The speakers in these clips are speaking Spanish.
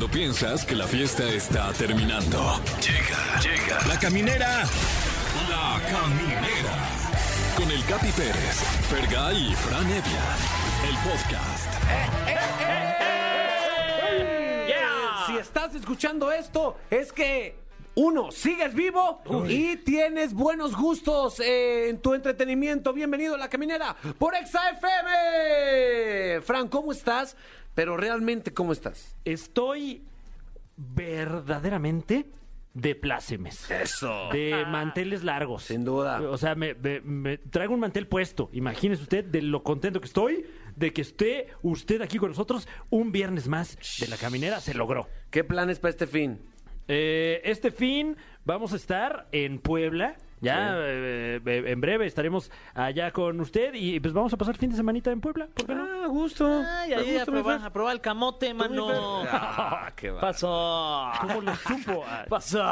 Cuando piensas que la fiesta está terminando. Llega, llega. La caminera. La caminera. Con el Capi Pérez, Fergay y Fran Evia. El podcast. Si estás escuchando esto, es que uno, sigues vivo y tienes buenos gustos eh, en tu entretenimiento. Bienvenido a La Caminera por Exa FM. Fran, ¿cómo estás? Pero realmente, ¿cómo estás? Estoy verdaderamente de plácemes. Eso. De manteles largos. Sin duda. O sea, me, me- me traigo un mantel puesto. Imagínese usted de lo contento que estoy de que esté usted aquí con nosotros un viernes más de la caminera. Se logró. ¿Qué planes para este fin? Eh, este fin vamos a estar en Puebla. Ya eh, eh, en breve estaremos allá con usted y pues vamos a pasar fin de semanita en Puebla. ¿Por qué no? Ah, gusto. Ay, ahí a probar, a probar el camote, mano. Ah, qué va. Pasó. ¿Cómo lo supo? Ah, Pasó.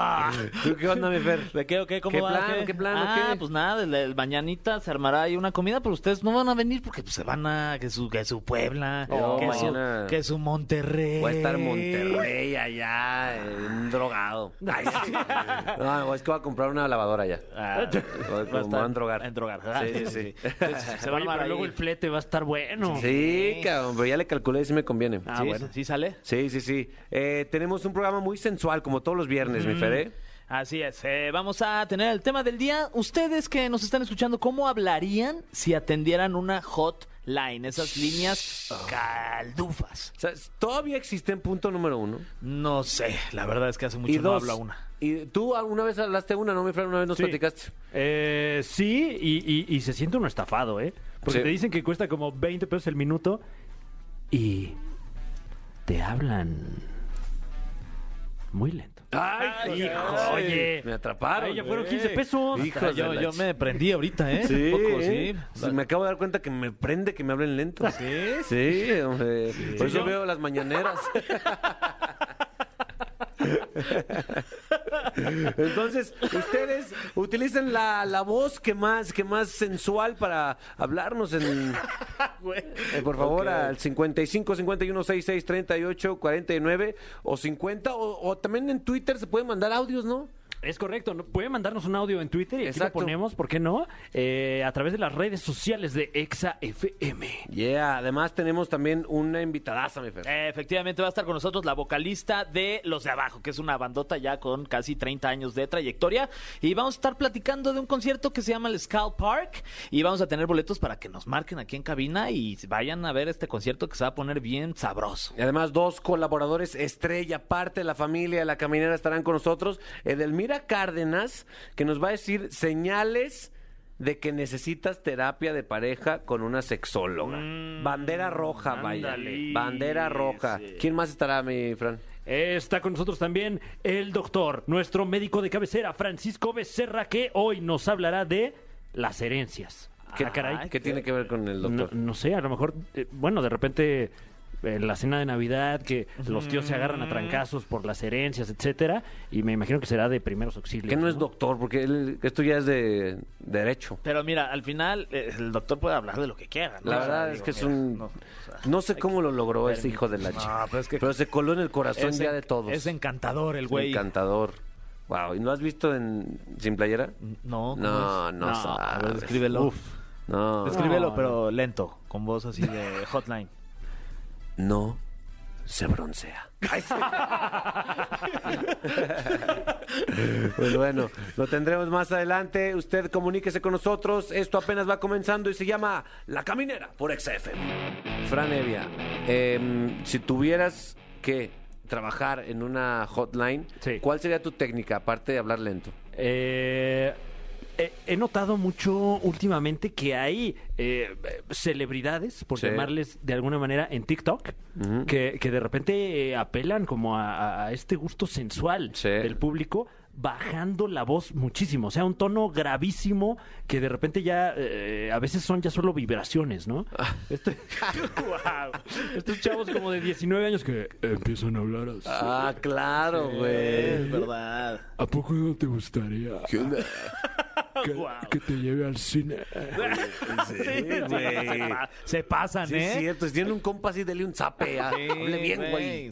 ¿Tú qué onda, mi Fer? ¿De qué o qué? ¿Cómo ¿Qué va? plan? ¿Qué plan Ah, qué? pues nada, el, el mañanita se armará ahí una comida, pero ustedes no van a venir porque pues, se van a que su, que su Puebla, No, que, su, que su Monterrey. Voy a estar Monterrey allá, en un drogado. Ay, sí. No, es que voy a comprar una lavadora allá. Ah, Voy a- va a endrogar. A endrogar. ah, Sí, sí, sí. Entonces, se va a Oye, pero ahí. luego el flete va a estar bueno. Sí, cabrón, pero ya le calculé si me conviene. Ah, Sí, bueno, ¿sí sale? Sí, sí, sí. Eh, tenemos un programa muy sensual, como todos los viernes, mi Fer. ¿eh? Así es, eh, vamos a tener el tema del día. Ustedes que nos están escuchando, ¿cómo hablarían si atendieran una hotline? Esas líneas caldufas. O sea, ¿Todavía existe en punto número uno? No sé, la verdad es que hace mucho no habla una. Y tú alguna vez hablaste una, ¿no, mi Fer? Una vez nos Sí. platicaste. Eh, sí, y, y- y se siente uno estafado, ¿eh? Porque Sí. te dicen que cuesta como 20 pesos el minuto y te hablan muy lento. ¡Ay, hijo! Oye. Me atraparon. Ay, ya fueron eh. 15 pesos. Hijos de yo, yo me prendí ahorita, ¿eh? Sí, poco, ¿eh? sí. Sí, Me acabo de dar cuenta que me prende que me hablen lento. Sí, sí, hombre. Por eso yo- veo las mañaneras. Entonces, ustedes utilicen la, la voz que más, que más sensual para hablarnos en. Eh, por favor, al 55 51 66 38 49 o 50. O, o también en Twitter se pueden mandar audios, ¿no? Es correcto, ¿no? pueden mandarnos un audio en Twitter y aquí Exacto. lo ponemos, ¿por qué no? Eh, a través de las redes sociales de Exa FM. Yeah, además tenemos también una invitadaza, mi Fer. Eh, Efectivamente va a estar con nosotros la vocalista de Los de Abajo, que es una bandota ya con casi 30 años de trayectoria. Y vamos a estar platicando de un concierto que se llama el Skull Park. Y vamos a tener boletos para que nos marquen aquí en cabina y vayan a ver este concierto que se va a poner bien sabroso. Y además, dos colaboradores estrella, parte de la familia de la caminera, estarán con nosotros. Cárdenas, que nos va a decir señales de que necesitas terapia de pareja con una sexóloga. Bandera roja, vaya. ándale. Bandera roja. ¿Quién más estará, mi Fran? Está con nosotros también el doctor, nuestro médico de cabecera, Francisco Becerra, que hoy nos hablará de las herencias. ¿Qué, Ah, caray. ¿qué tiene que ver con el No, doctor? no sé, a lo mejor, eh, bueno, de repente en la cena de Navidad que los tíos se agarran a trancazos por las herencias, etcétera, y me imagino que será de primeros auxilios. Que no es doctor, porque él- esto ya es de derecho. Pero mira, al final eh, el doctor puede hablar de lo que quiera. ¿no? La O sea, verdad digo, es que es mira, un... no, o sea, No sé cómo lo logró ese hijo de la No, chica. pero es que- pero se coló en el corazón ya en- de todos. Es encantador el güey. Encantador. Wow, ¿y no has visto en Sin Playera? No, ¿cómo No, no A sabes. ver, descríbelo. Uf. No. Descríbelo, No, pero lento, con voz así de hotline. No se broncea. pues bueno, lo tendremos más adelante. Usted comuníquese con nosotros. Esto apenas va comenzando y se llama La Caminera por XFM. Fran Evia, em, si tuvieras que trabajar en una hotline, Sí. ¿cuál sería tu técnica aparte de hablar lento? Eh, he, he notado mucho últimamente que hay eh, celebridades, por Sí. llamarles de alguna manera, en TikTok, que, que de repente apelan como a, este gusto sensual Sí. del público, bajando la voz muchísimo. O sea, un tono gravísimo que de repente ya eh, a veces son ya solo vibraciones, ¿no? Este- Guau. Estos chavos como de 19 años que empiezan a hablar así. Ah, claro, güey. verdad. ¿A poco no te gustaría ¿Qué onda? que, que te lleve al cine? Sí, güey. Se pasan, Sí, ¿eh? es cierto. Si tiene un compa así, dele un zape. ah, Sí, Hable bien, güey.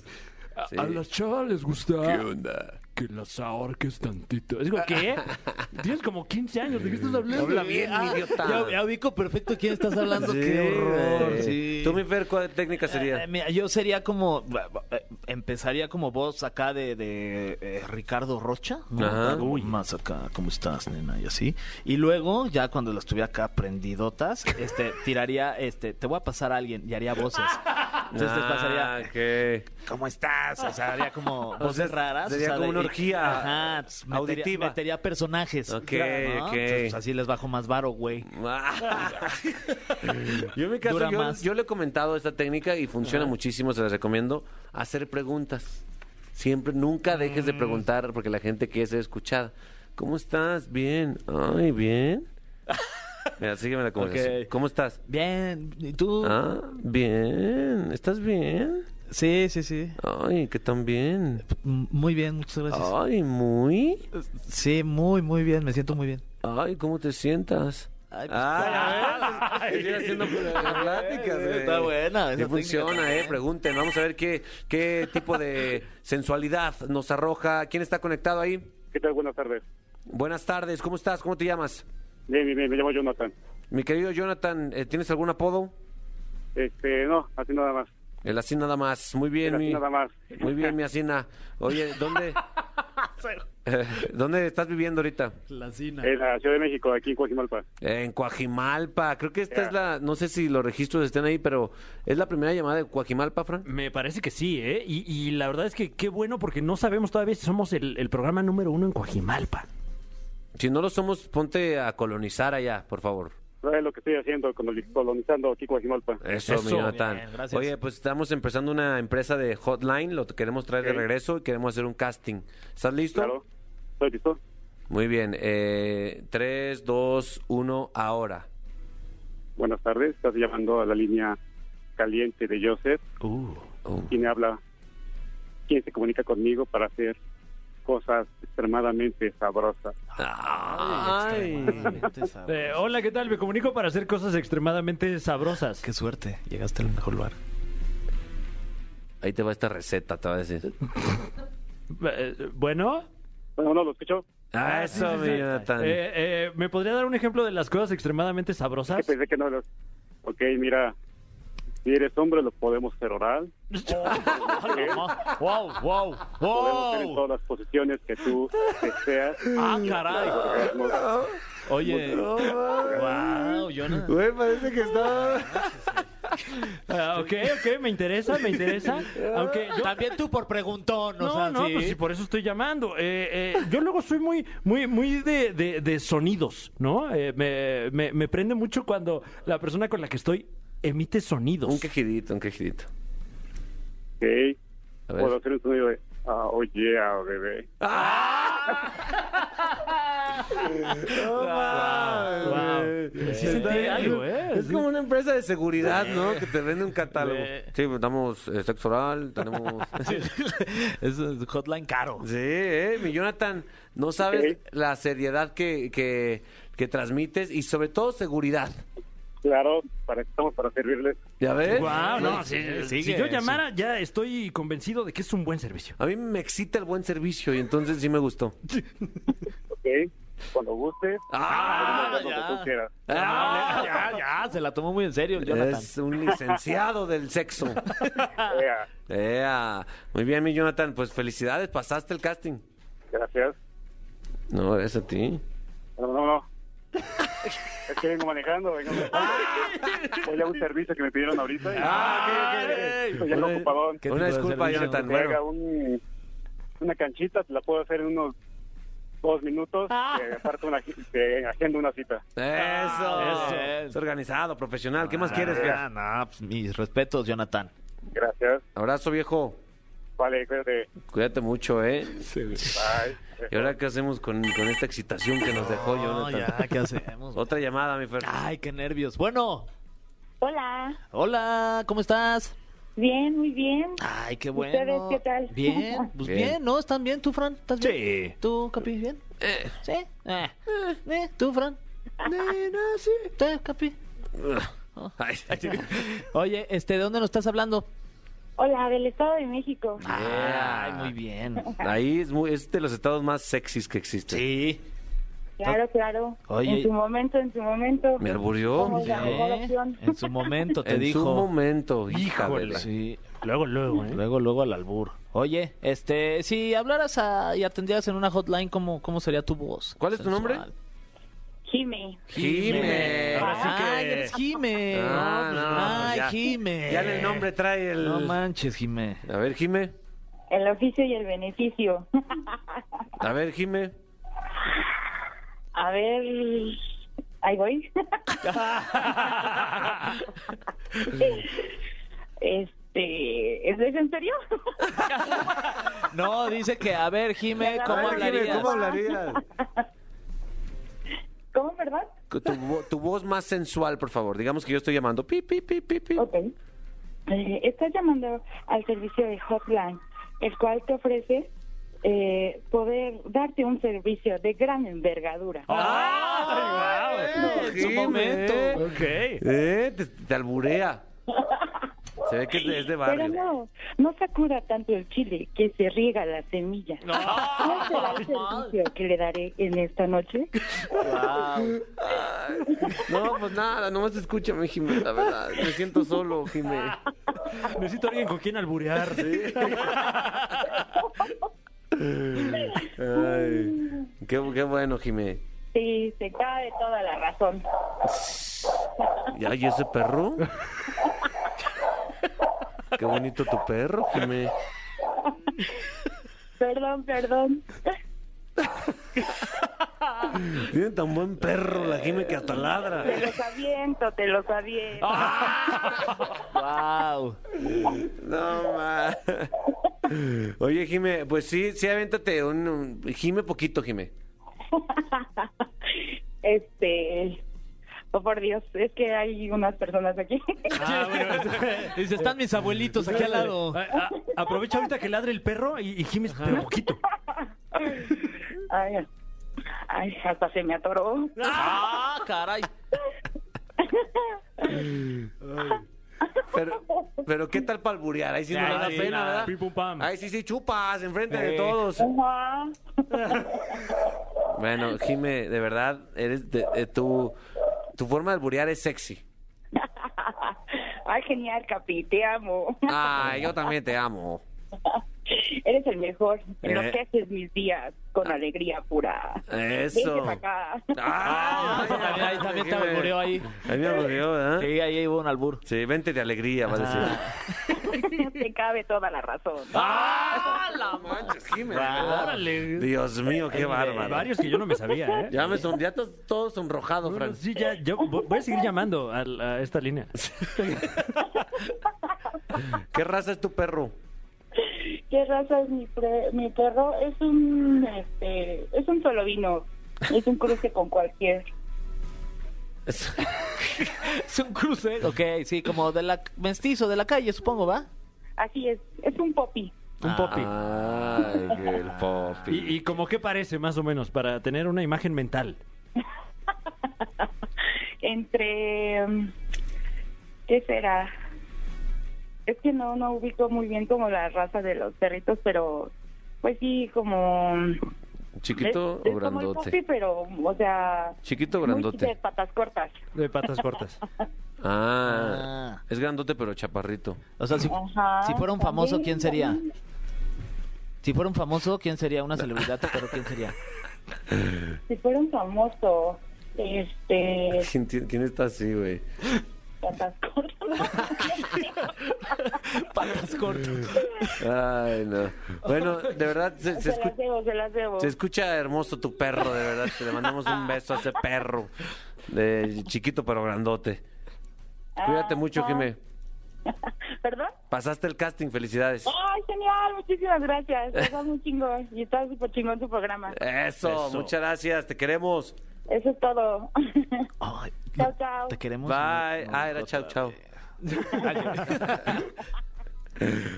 Sí. A las chavas les gusta ¿Qué onda? Que las ahorques tantito. Es como, ¿qué? Tienes como 15 años, ¿de qué estás hablando? Habla bien, Ah, idiota. Ya, ya ubico perfecto quién estás hablando. Sí. Qué horror. Sí. Tú, mi Fer, ¿cuál técnica Eh, sería? mira, yo sería como. eh, Empezaría como vos acá de, de, eh, Ricardo Rocha. Más acá, ¿cómo estás, nena? Y así. Y luego, ya cuando las tuviera acá prendidotas, este, tiraría, este, te voy a pasar a alguien y haría voces. Entonces te pasaría. Ah, ok. ¿Cómo estás? O sea, haría como voces raras. sería o sea, como de- una orgía Ajá, metería, auditiva. Metería personajes. Ok, ok. Entonces, así les bajo más varo, güey. yo en mi caso, Dura yo, más. yo le he comentado esta técnica y funciona muchísimo, se las recomiendo. Hacer preguntas. Siempre, nunca dejes Mm. de preguntar porque la gente quiere ser escuchada. ¿Cómo estás? Bien. Ay, bien. Mira, sígueme la conversación. Ok. ¿Cómo estás? Bien, ¿y tú? Ah, bien. ¿Estás bien? Sí, sí, sí. Ay, ¿qué tan bien? M- Muy bien, muchas gracias. Ay, muy. Sí, muy, muy bien, me siento muy bien. Ay, ¿cómo te sientas? Ay, pues, a ver. Estoy haciendo pláticas. güey. Está buena esa Sí funciona, técnica. eh. Pregunten. Vamos a ver qué, qué tipo de sensualidad nos arroja. ¿Quién está conectado ahí? ¿Qué tal? Buenas tardes. Buenas tardes. ¿Cómo estás? ¿Cómo te llamas? Bien, bien, bien, me llamo Jonathan. Mi querido Jonathan, eh, ¿tienes algún apodo? Este, no, así nada más. El así nada más. Muy bien, Así mi, nada más. muy bien, mi asina. Oye, ¿dónde, eh, ¿dónde estás viviendo ahorita? La cina. En la Ciudad de México, aquí en Coajimalpa. En Coajimalpa. Creo que esta es la, no sé si los registros estén ahí, pero ¿es la primera llamada de Coajimalpa, Fran? Me parece que sí, ¿eh? Y, y la verdad es que qué bueno porque no sabemos todavía si somos el, el programa número uno en Coajimalpa. Si no lo somos, ponte a colonizar allá, por favor. ¿Sabes lo que estoy haciendo? coloni- Colonizando aquí Coajimalpa. Eso, Eso. mi Jonathan. Bien, gracias. Oye, pues estamos empezando una empresa de hotline, lo queremos traer de regreso y queremos hacer un casting. ¿Estás listo? Claro. ¿Estoy listo? Muy bien. Eh, 3, 2, 1, ahora. Buenas tardes. Estás llamando a la línea caliente de Joseph. Uh. ¿Quién habla? ¿Quién se comunica conmigo para hacer cosas extremadamente sabrosas? Ay. Eh, hola, ¿qué tal? Me comunico para hacer cosas extremadamente sabrosas. Qué suerte, llegaste al mejor lugar. Ahí te va esta receta, te va a decir. Eh, bueno, Bueno, no, ¿lo escuchó? Ah, eso, mi Jonathan. eh, eh, ¿me podría dar un ejemplo de las cosas extremadamente Que sabrosas? pensé que no lo... Ok, mira. Si eres hombre, lo podemos hacer oral. wow, wow, Podemos hacer en wow. todas las posiciones que tú deseas. Ah, caray. Oye, wow, Jonah. Güey, parece que está... Ah, ok, ok, me interesa, me interesa. Aunque yo... También tú por preguntón, o No, sea, no, sí. pues sí, por eso estoy llamando. Eh, eh, yo luego soy muy, muy, muy de, de- de sonidos, ¿no? Eh, me, me- me prende mucho cuando la persona con la que estoy emite sonidos. Un quejidito, un quejidito. Ok. Puedo hacer un sonido de, ah, oh yeah, bebé. Wow. Sí sentí algo, ¿eh? Es Sí. como una empresa de seguridad, ¿no? Que te vende un catálogo. Sí, damos eh, sexo oral, tenemos... Es un hotline caro. Sí, eh, mi Jonathan, no sabes la seriedad que, que, que transmites y sobre todo seguridad. Claro, para, estamos para servirles. ¿Ya ves? Guau, no, Sí, si, sigue, si yo sí. llamara, ya estoy convencido de que es un buen servicio. A mí me excita el buen servicio y entonces sí me gustó. Ok. Cuando gustes, ¡Ah! donde ya. tú quieras. Ah, ya, ya, se la tomó muy en serio el Jonathan. Es un licenciado del sexo. Ea, Ea. Muy bien, mi Jonathan, pues felicidades, pasaste el casting. gracias. No, es a ti. No, no, no. Es que vengo manejando, vengo manejando. Voy a un servicio que me pidieron ahorita. y Estoy ya Una- ocupadón. ¿Qué Una disculpa? Jonathan. Bueno, un, una canchita, te la puedo hacer en unos dos minutos. que aparte, una, te agendo una cita. eso. eso. Es organizado, profesional. ¿Qué más quieres, Fer? Ah, no, pues mis respetos, Jonathan. Gracias. Abrazo, viejo. Vale, cuídate. Cuídate mucho, ¿eh? Bye. ¿Y ahora qué hacemos con, con esta excitación que nos dejó No, Jonathan? ya, ¿qué hacemos? Otra llamada, mi Fer. Ay, qué nervios. Bueno, Hola, hola, ¿cómo estás? bien, muy bien. Ay, qué ¿Ustedes bueno. qué tal? Bien, pues Bien. bien. ¿no? ¿Están bien? ¿Tú, Fran? ¿Estás bien? Sí. ¿Tú, Capi, bien? ¿Sí? Eh. Eh, ¿Tú, Fran? Eh, no, sí. ¿Tú, Capi? Ay, Oye, este, ¿de dónde nos estás hablando? Hola, del Estado de México. Ay, muy bien. Ahí es, muy- es de los estados más sexys que existen. Sí. Claro, claro. Oye. En su momento, en su momento. ¿Me alburió? Somos la mejor ¿Eh? opción. En su momento te en dijo. su momento, hija de la- Sí. Luego, luego, ¿eh? Luego, luego al albur. Oye, este, si hablaras a- y atendieras en una hotline, ¿cómo, cómo sería tu voz? ¿Cuál es tu nombre? Jime. Jime. Ahora sí que- Ay, eres Jime. Ah, no, pues Ay, ya. Jime. Ya en el nombre trae el... No manches, Jime. A ver, Jime. El oficio y el beneficio. A ver, Jime. A ver. Ahí voy. este. ¿Es en serio? No, dice que, a ver, Jime, ¿cómo A ver, Jime, hablarías? ¿Cómo hablarías? ¿Cómo, perdón? Tu, vo- tu voz más sensual, por favor. Digamos que yo estoy llamando. Pi, pi, pi, pi, pi. Ok. Eh, estás llamando al servicio de Hotline, el cual te ofrece eh, poder darte un servicio de gran envergadura. ¡Ay, En su Jime. momento. wow! Ok. Eh, te, te alburea. Se ve que es de, de Pero barrio. no, no sacuda tanto el chile que se riega la semilla. ¿Cuál será el servicio que le daré en esta noche? No, pues nada, nomás escúchame, Jimé, la verdad. Me siento solo, Jimé. Necesito alguien con quien alburear. Ay, qué, qué bueno, Jimé. Sí, se cae toda la razón. ¿Y ese perro? Qué bonito tu perro, Jimé. Perdón, perdón. Tiene tan buen perro la Jimé que hasta ladra. Te los aviento, te los aviento. Wow. No, ma. Oye, Jimé, pues sí, sí, avéntate un, un Jime poquito, Jimé. Este. Oh, por Dios, es que hay unas personas aquí. Ah, bueno, están mis abuelitos aquí al lado. A- a- aprovecha ahorita que ladre el perro y, y gimes, pero poquito. Ay, ay, hasta se me atoró. Ah, caray. Pero, pero ¿qué tal palburear? Ahí sí no da sí, pena, ¿verdad? pim, pum, pam. Ahí sí, sí, chupas enfrente de Eh. todos. Ajá. Bueno, Jime, de verdad, eres de, de tu, tu forma de alburear es sexy. Ay, genial, Capi, te amo. Ay, yo también te amo. Eres el mejor. Eh. Lo que haces mis días con alegría pura. Eso. Vente pa' acá. Ah, también, ahí también te Jime. albureó ahí. Ahí me albureó, ¿verdad? Sí, ahí hubo un albur. Sí, vente de alegría, va a decir. Te cabe toda la razón. ¡Ah, la manches, Jime! Órale. Dios mío, qué bárbaro. Varios que yo no me sabía, ¿eh? Ya me son, ya estás todo sonrojado, No, no, Fran. sí, ya, yo voy voy a seguir llamando a, a esta línea. ¿Qué raza es tu perro? ¿Qué raza es mi, pre- mi perro? Es un, este, es un solo vino. Es un cruce con cualquier. Es- Es un cruce. Ok, sí, como de la mestizo, de la calle, supongo, ¿va? Así es, es un popi. Un popi. Ay, el popi. ¿Y, y como qué parece, más o menos, para tener una imagen mental? Entre, mm, ¿qué será? Es que no, no ubico muy bien como la raza de los perritos, pero pues sí, como... ¿Chiquito es, o es como el grandote? popi, pero, o sea... Chiquito o grandote. de patas cortas. De patas cortas. Ah, Ah. es grandote pero chaparrito. O sea, si, Ajá, si fuera un famoso, también, ¿quién sería? también. Si fuera un famoso, ¿quién sería? Una celebridad, pero ¿quién sería? Si fuera un famoso, este... ¿Quién, quién está así, güey? Patas cortas. Patas cortas. Ay, no. Bueno, de verdad, se, se se escu- las debo, se las debo. se escucha hermoso tu perro, de verdad. Te le mandamos un beso a ese perro. De chiquito pero grandote. Cuídate mucho, Ajá. Jimé. ¿Perdón? Pasaste el casting, felicidades. Ay, genial, muchísimas gracias. Estás muy chingón y está súper chingón tu programa. Eso, Eso. muchas gracias, te queremos. Eso es todo. Ay, Chao, chao. Te queremos. Bye. No, Ah, era chau. vez.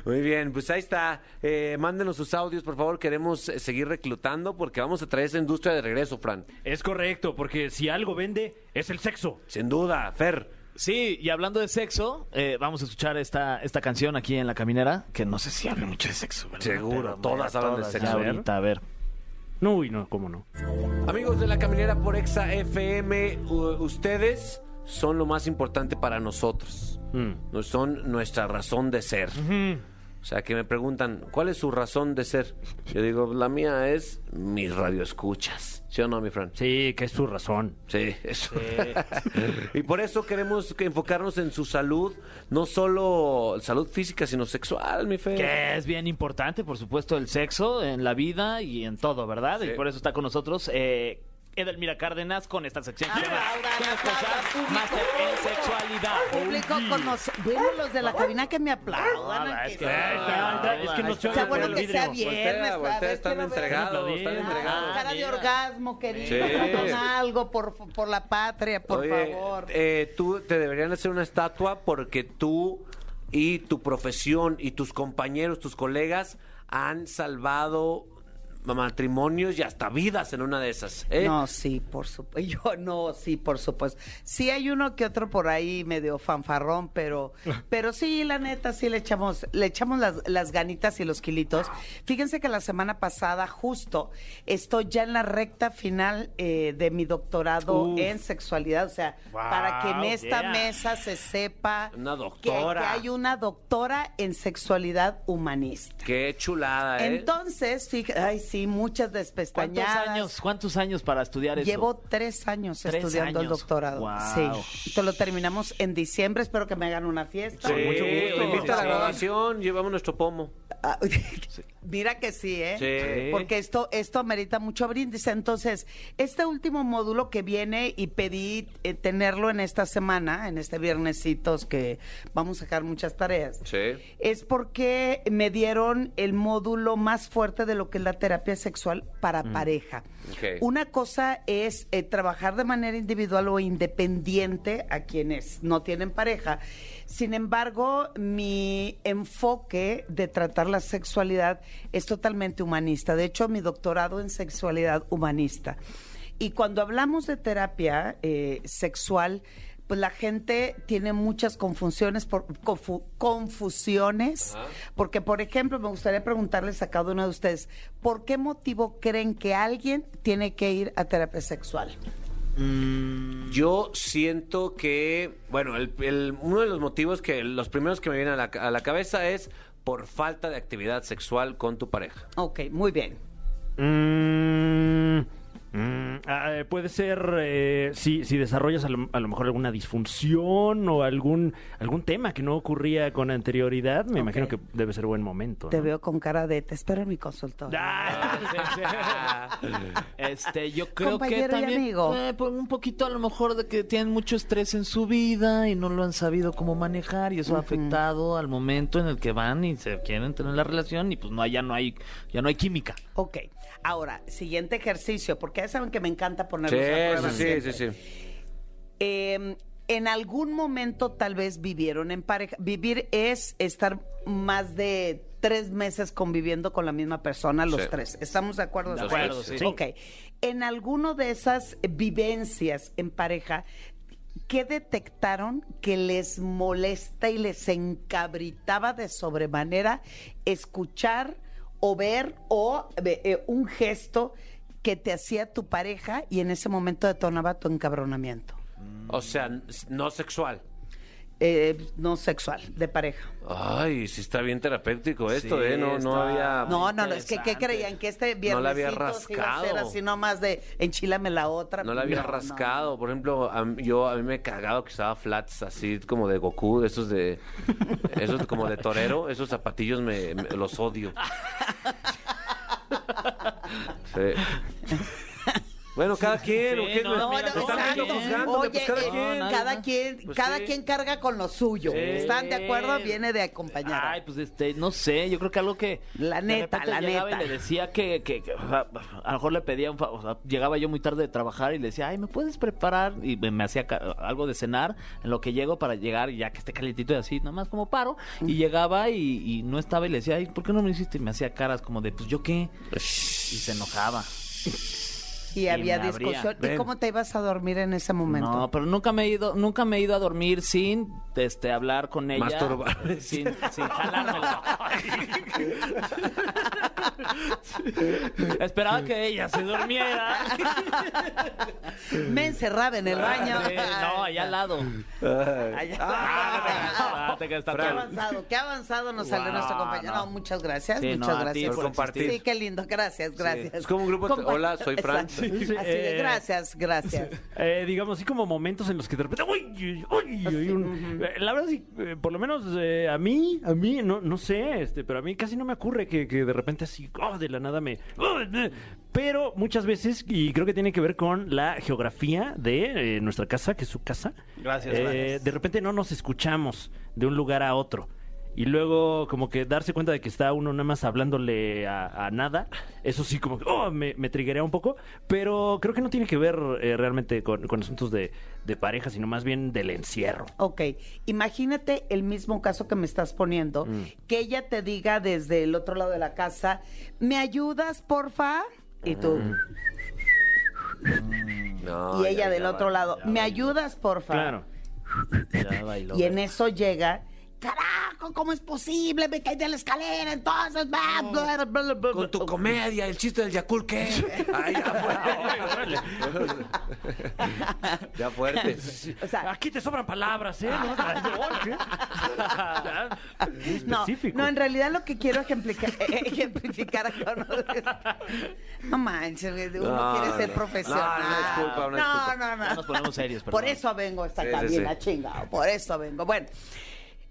Muy bien, pues ahí está. Eh, mándenos sus audios, por favor. Queremos eh, seguir reclutando porque vamos a traer esa industria de regreso, Fran. Es correcto, porque si algo vende, es el sexo. Sin duda, Fer. Sí, y hablando de sexo, eh, vamos a escuchar esta, esta canción aquí en La Caminera, que no sé si habla mucho de sexo, ¿verdad? Seguro, todas hablan de sexo. Ya ahorita, a ver. No, uy, no, cómo no. Amigos de la caminera por Exa FM, ustedes son lo más importante para nosotros. Mm. Son nuestra razón de ser. Sea, que me preguntan, ¿cuál es su razón de ser? Yo digo, la mía es mis radioescuchas. ¿Sí o no, mi Fran? Sí, que es su razón. Sí, eso. y por eso queremos que enfocarnos en su salud, no solo salud física, sino sexual, mi Fer. Que es bien importante, por supuesto, el sexo en la vida y en todo, ¿verdad? Sí. Y por eso está con nosotros eh, Edelmira Cárdenas con esta sección que se llama en sexualidad. Público conoce. Bueno, los de la cabina que me aplaudan. Ah, es que- sea. es que no se oye bueno que sea viernes. Voltea, están entregados, están Ah, entregados. Cara de orgasmo, querido. Sí. Con algo por, por la patria, por Oye, favor. eh, tú te deberían hacer una estatua porque tú y tu profesión y tus compañeros, tus colegas han salvado matrimonios y hasta vidas en una de esas. ¿eh? No, sí, por supuesto. Yo no, sí, por supuesto. Sí hay uno que otro por ahí medio fanfarrón, pero, pero sí, la neta, sí le echamos, le echamos las, las ganitas y los kilitos. Fíjense que la semana pasada, justo, estoy ya en la recta final eh, de mi doctorado Uf. en sexualidad. O sea, para que en esta yeah. mesa se sepa Una que- doctora. que hay una doctora en sexualidad humanista. Qué chulada, ¿eh? Entonces, fíjate, ay, sí, muchas ¿Cuántos despestañadas. años, ¿Cuántos años para estudiar eso? Llevo tres años Tres estudiando el doctorado. Wow. Sí. Te lo terminamos en diciembre. Espero que me hagan una fiesta. Sí, mucho gusto. invita a la graduación, llevamos nuestro pomo. Ah, Mira que sí, ¿eh? Sí. Porque esto, esto amerita mucho brindis. Entonces, este último módulo que viene y pedí eh, tenerlo en esta semana, en este viernesitos que vamos a sacar muchas tareas. Sí. Es porque me dieron el módulo más fuerte de lo que es la terapia sexual para pareja. Ok. Una cosa es eh, trabajar de manera individual o independiente a quienes no tienen pareja. Sin embargo, mi enfoque de tratar la sexualidad es totalmente humanista. De hecho, mi doctorado en sexualidad humanista. Y cuando hablamos de terapia eh, sexual, pues la gente tiene muchas confusiones, por, confu- confusiones, porque por ejemplo me gustaría preguntarles a cada uno de ustedes, ¿por qué motivo creen que alguien tiene que ir a terapia sexual? Yo siento que, bueno, el, el- uno de los motivos que, los primeros que me vienen a la, a la cabeza es por falta de actividad sexual con tu pareja. Ok, muy bien. Mm, mm, eh, puede ser eh, si, si desarrollas a lo, a lo mejor alguna disfunción o algún algún tema que no ocurría con anterioridad. Me imagino que debe ser buen momento. Te ¿no? veo con cara de te espero en mi consultorio. Ah, Este, yo creo Compañero que y también amigo. eh, un poquito a lo mejor de que tienen mucho estrés en su vida y no lo han sabido cómo manejar y eso ha afectado al momento en el que van y se quieren tener la relación y pues no ya no hay ya no hay química. Ok, ahora, siguiente ejercicio, porque ya saben que me encanta Sí, ponerlos a prueba sí, sí, siempre. sí, sí. Eh, en algún momento tal vez vivieron en pareja. Vivir es estar más de tres meses conviviendo con la misma persona, los Sí. tres. ¿Estamos de acuerdo? De acuerdo, sí. Ok. En alguno de esas vivencias en pareja, ¿qué detectaron que les molesta y les encabritaba de sobremanera escuchar o ver o eh, un gesto que te hacía tu pareja y en ese momento detonaba tu encabronamiento? O sea, no sexual. Eh, no sexual, de pareja. Ay, sí está bien terapéutico esto, Sí, ¿eh? No, no había... No, no, no, es que ¿qué creían? Que este No viernes la había iba a ser rascado. así nomás de enchilame la otra. No la había No, no. rascado. Por ejemplo, a, mí- yo a mí me he cagado que usaba flats así como de Goku, esos de esos como de torero, esos zapatillos me, me- los odio. Sí. Bueno, cada quien, ¿o Sí, qué? no, no, no, están exacto. viendo juzgándome, Oye, pues cada eh, quien. no, cada no. quien, Pues cada sí. quien carga con lo suyo. Sí. ¿Están de acuerdo? Viene de acompañar. Ay, pues este, no sé, yo creo que algo que La neta, la neta. y le decía que, que- que, o sea, a lo mejor le pedía un fa- o sea, llegaba yo muy tarde de trabajar y le decía, "Ay, ¿me puedes preparar?" y me, me hacía ca- algo de cenar en lo que llego para llegar y ya que esté calientito y así, nada más como paro y llegaba y, y no estaba y le decía, "Ay, ¿por qué no me hiciste?" y me hacía caras como de, "Pues yo qué?" y se enojaba. y había discusión. ¿Y cómo te ibas a dormir en ese momento? No, pero nunca me he ido, nunca me he ido a dormir sin este hablar con ella. Masturbar. Sin, sin jalármela. Esperaba que ella se durmiera. Me encerraba en el baño. No, allá al lado. Allá. Ah, te quedas Qué avanzado, qué avanzado nos salió nuestro compañero. No, muchas gracias, Sí, muchas gracias. por compartir. Sí, qué lindo, gracias, gracias. Es como un grupo de- Compa- Hola, soy Fran. Así de, eh, gracias, gracias. Eh, digamos así como momentos en los que de repente uy, uy, uy, uy, un- eh, la verdad sí eh, por lo menos eh, a mí a mí no no sé este pero a mí casi no me ocurre que, que de repente así oh, de la nada me oh, pero muchas veces y creo que tiene que ver con la geografía de eh, nuestra casa que es su casa Gracias, Eh, gracias. de repente no nos escuchamos de un lugar a otro y luego como que darse cuenta de que está uno nada más hablándole a, a nada, eso sí como que oh, me, me triguea un poco, pero creo que no tiene que ver eh, realmente con, con asuntos de, de pareja, sino más bien del encierro. Ok, imagínate el mismo caso que me estás poniendo, Mm. que ella te diga desde el otro lado de la casa, ¿me ayudas, porfa? Y tú, No, y ella ya, del ya otro va. lado, ¿me ayudas, porfa? Claro. Ya bailó. Y en eso llega, carajo, ¿cómo es posible? Me caí de la escalera, entonces... bla, bla, bla, bla, bla". Con tu comedia, el chiste del Yakul, ¿qué? Ay, ya fuerte. ya fuerte. O sea, Aquí te sobran palabras, ¿eh? ¿No? En realidad lo que quiero ejemplificar, ejemplificar acá, no, no manches, uno No, quiere ser no. No, No, no, disculpa. no, no. Ya nos ponemos serios, Por perdón. eso vengo a esta Sí, sí, cabina, sí. chingado, por eso vengo. Bueno,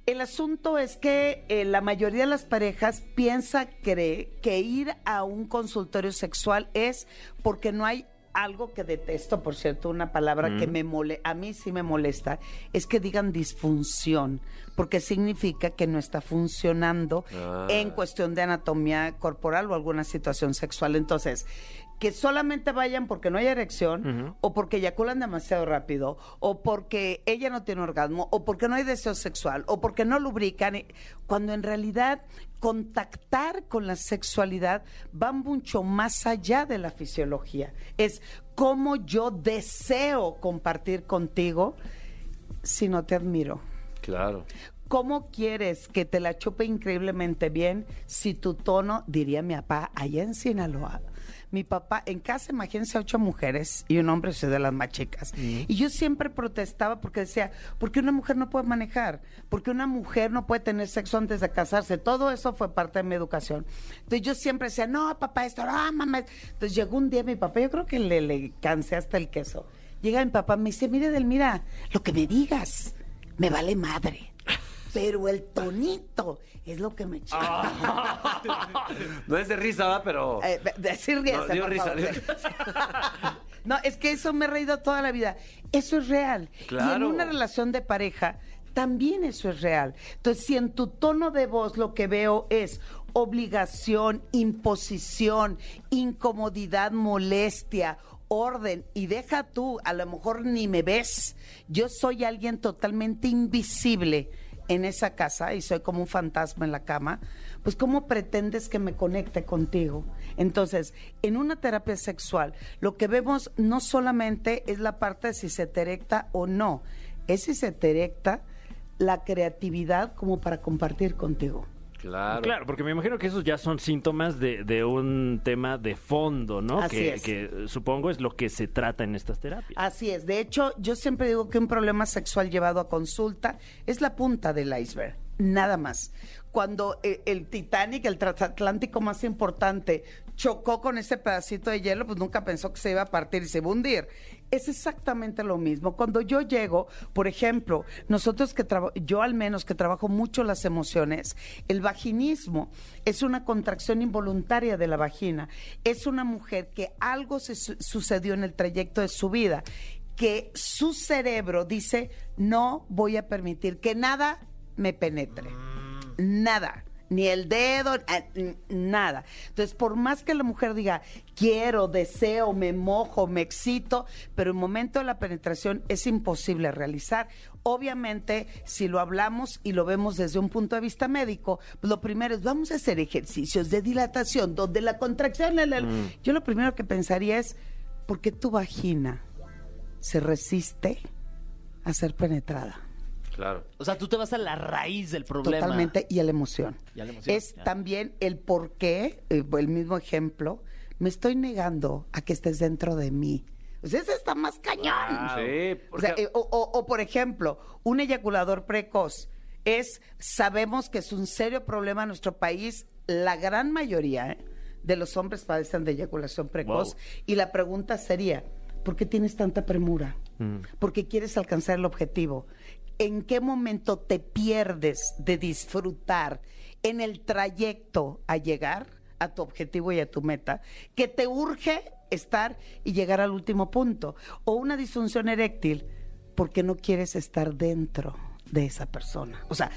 el asunto es que eh, la mayoría de las parejas piensa, cree que ir a un consultorio sexual es porque no hay algo que detesto, por cierto, una palabra que me mole, a mí sí me molesta, es que digan disfunción, porque significa que no está funcionando Ah. en cuestión de anatomía corporal o alguna situación sexual. Entonces, que solamente vayan porque no hay erección, o porque eyaculan demasiado rápido, o porque ella no tiene orgasmo, o porque no hay deseo sexual, o porque no lubrican, cuando en realidad contactar con la sexualidad va mucho más allá de la fisiología. Es cómo yo deseo compartir contigo si no te admiro. Claro. ¿Cómo quieres que te la chupe increíblemente bien si tu tono, diría mi papá, allá en Sinaloa? Mi papá, en casa, imagínense ocho mujeres y un hombre, soy de las más chicas. Y yo siempre protestaba porque decía, ¿por qué una mujer no puede manejar? ¿Por qué una mujer no puede tener sexo antes de casarse? Todo eso fue parte de mi educación. Entonces yo siempre decía, no, papá, esto, no, mamá. Entonces llegó un día mi papá, yo creo que le, le cansé hasta el queso. Llega mi papá, me dice, mire, Delmira, lo que me digas, me vale madre. Pero el tonito es lo que me chinga. No es de risa, ¿va? Pero. Eh, sí, ríase, No, dio por risa, favor. dio No, es que eso me he reído toda la vida. Eso es real. Y en una relación de pareja, también eso es real. Entonces, si en tu tono de voz lo que veo es obligación, imposición, incomodidad, molestia, orden, y deja tú, a lo mejor ni me ves, yo soy alguien totalmente invisible en esa casa y soy como un fantasma en la cama, pues ¿cómo pretendes que me conecte contigo? Entonces, en una terapia sexual, lo que vemos no solamente es la parte de si se te erecta o no, es si se te erecta la creatividad como para compartir contigo. Claro. Claro, porque me imagino que esos ya son síntomas de, de un tema de fondo, ¿no? Así que, es. que, supongo es lo que se trata en estas terapias. Así es. De hecho, yo siempre digo que un problema sexual llevado a consulta es la punta del iceberg. Nada más. Cuando eh, el Titanic, el transatlántico más importante, chocó con ese pedacito de hielo, pues nunca pensó que se iba a partir y se iba a hundir. Es exactamente lo mismo. Cuando yo llego, por ejemplo, nosotros que traba- yo al menos que trabajo mucho las emociones, el vaginismo es una contracción involuntaria de la vagina. Es una mujer que algo se su- sucedió en el trayecto de su vida que su cerebro dice, no voy a permitir que nada me penetre. Nada. Ni el dedo, n- nada. Entonces, por más que la mujer diga, quiero, deseo, me mojo, me excito, pero el momento de la penetración es imposible realizar. Obviamente, si lo hablamos y lo vemos desde un punto de vista médico, pues lo primero es, vamos a hacer ejercicios de dilatación, donde la contracción... la- la- Yo lo primero que pensaría es, Porque tu vagina se resiste a ser penetrada. Claro. O sea, tú te vas a la raíz del problema. Totalmente, y a la emoción. Y a la emoción, es ya. también el por qué, eh, el mismo ejemplo, me estoy negando a que estés dentro de mí. O sea, ese está más cañón. Sí, O, sea, porque- eh, o- o- o, por ejemplo, un eyaculador precoz es, sabemos que es un serio problema en nuestro país. La gran mayoría ¿eh? de los hombres padecen de eyaculación precoz. Wow. Y la pregunta sería, ¿por qué tienes tanta premura? ¿Por qué quieres alcanzar el objetivo? ¿En qué momento te pierdes de disfrutar en el trayecto a llegar a tu objetivo y a tu meta? Que te urge estar y llegar al último punto. O una disfunción eréctil porque no quieres estar dentro de esa persona. O sea,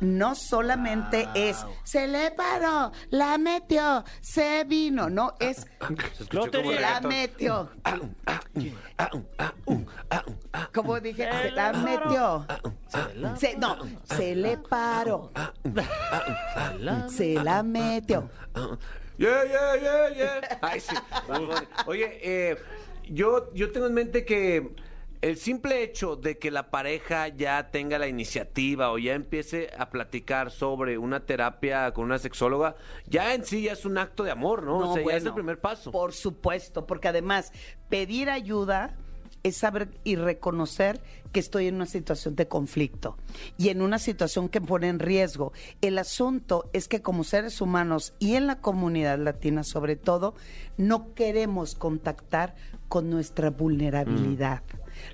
no solamente es se le paró, la metió, se vino, no es Se la metió. Como dije, se la metió. Se- no, se le paró. Se la metió. Yeah, yeah, yeah, yeah. Ay, sí. Oye, eh, yo, yo tengo en mente que el simple hecho de que la pareja ya tenga la iniciativa o ya empiece a platicar sobre una terapia con una sexóloga, ya en sí ya es un acto de amor, ¿no? No, o sea, ya es el primer paso. Por supuesto, porque además pedir ayuda es saber y reconocer que estoy en una situación de conflicto y en una situación que pone en riesgo. El asunto es que como seres humanos y en la comunidad latina sobre todo, no queremos contactar con nuestra vulnerabilidad.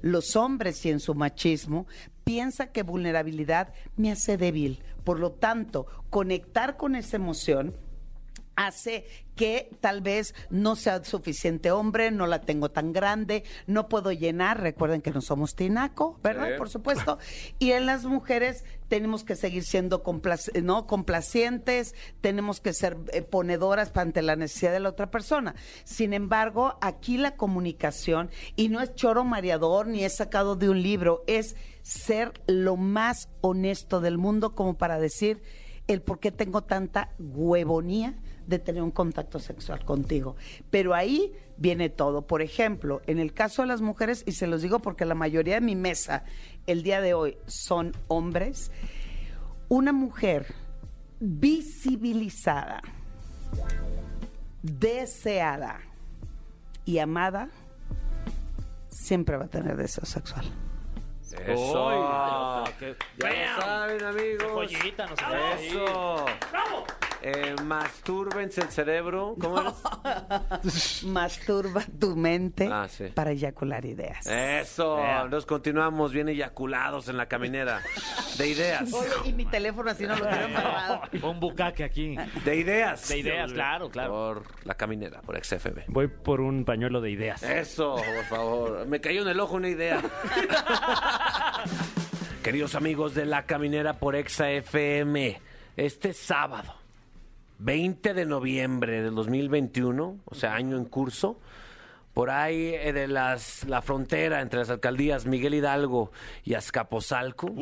Los hombres y en su machismo piensa que vulnerabilidad me hace débil. Por lo tanto, conectar con esa emoción hace que tal vez no sea suficiente hombre, no la tengo tan grande, no puedo llenar, recuerden que no somos tinaco, ¿verdad? Sí. Por supuesto. Y en las mujeres tenemos que seguir siendo complac- ¿no? complacientes, tenemos que ser eh, ponedoras ante la necesidad de la otra persona. Sin embargo, aquí la comunicación, y no es choro mareador ni es sacado de un libro, es ser lo más honesto del mundo como para decir el por qué tengo tanta huevonía de tener un contacto sexual contigo. Pero ahí viene todo. Por ejemplo, en el caso de las mujeres, y se los digo porque la mayoría de mi mesa el día de hoy son hombres, una mujer visibilizada, deseada y amada, siempre va a tener deseo sexual. Eso. Uy, qué- ya lo saben, amigos. Joyita, nos Eso. Eh, mastúrbense el cerebro. ¿Cómo es? Masturba tu mente Ah, sí. para eyacular ideas. Eso. Ea. Nos continuamos bien eyaculados en la caminera. De ideas. Oye, y mi teléfono así no lo quiero amarrado. Un bucaque aquí. De ideas. De ideas, claro, claro. Por la caminera, por XFB. Voy por un pañuelo de ideas. Eso, por favor. Me cayó en el ojo una idea. Queridos amigos de La Caminera por Exa FM, este sábado, 20 de noviembre del 2021, o sea, año en curso, por ahí eh, de las, la frontera entre las alcaldías Miguel Hidalgo y Azcapotzalco,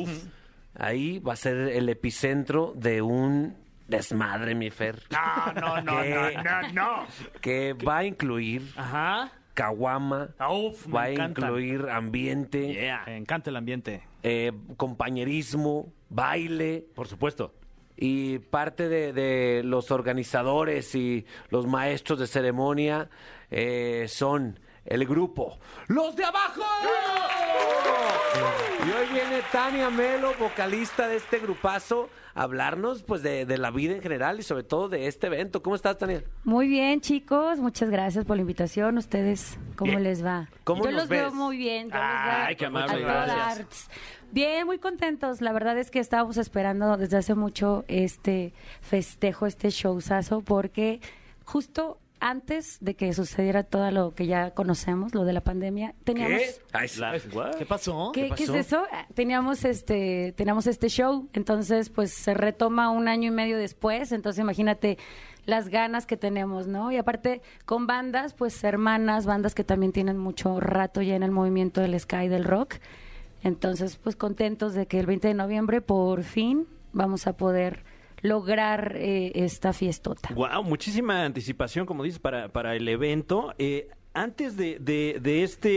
ahí va a ser el epicentro de un desmadre, mi Fer. No, no, no, Que- no, no, no. Que va a incluir Ajá. caguama, uf, va a incluir ambiente, Yeah. Me encanta el ambiente. eh, compañerismo, baile Por supuesto. Y parte de, de los organizadores y los maestros de ceremonia eh, son el grupo Los de Abajo. Y hoy viene Tania Melo, vocalista de este grupazo, a hablarnos pues de, de la vida en general y sobre todo de este evento. ¿Cómo estás, Tania? Muy bien, chicos. Muchas gracias por la invitación. ¿Ustedes cómo Bien. les va? ¿Cómo yo nos los veo muy bien. Yo Ay, los qué amable, gracias. Bien, muy contentos. La verdad es que estábamos esperando desde hace mucho este festejo, este showzazo, porque justo antes de que sucediera todo lo que ya conocemos, lo de la pandemia, teníamos... ¿Qué? Ay. ¿Qué pasó? ¿Qué, qué es eso? Ah, Teníamos este, teníamos este show, entonces pues se retoma un año y medio después, entonces imagínate las ganas que tenemos, ¿no? Y aparte con bandas, pues hermanas, bandas que también tienen mucho rato ya en el movimiento del sky del rock. Entonces, pues contentos de que el 20 de noviembre por fin vamos a poder lograr eh, esta fiestota. Wow, muchísima anticipación, como dices, para, para el evento. Eh, antes de, de, de este,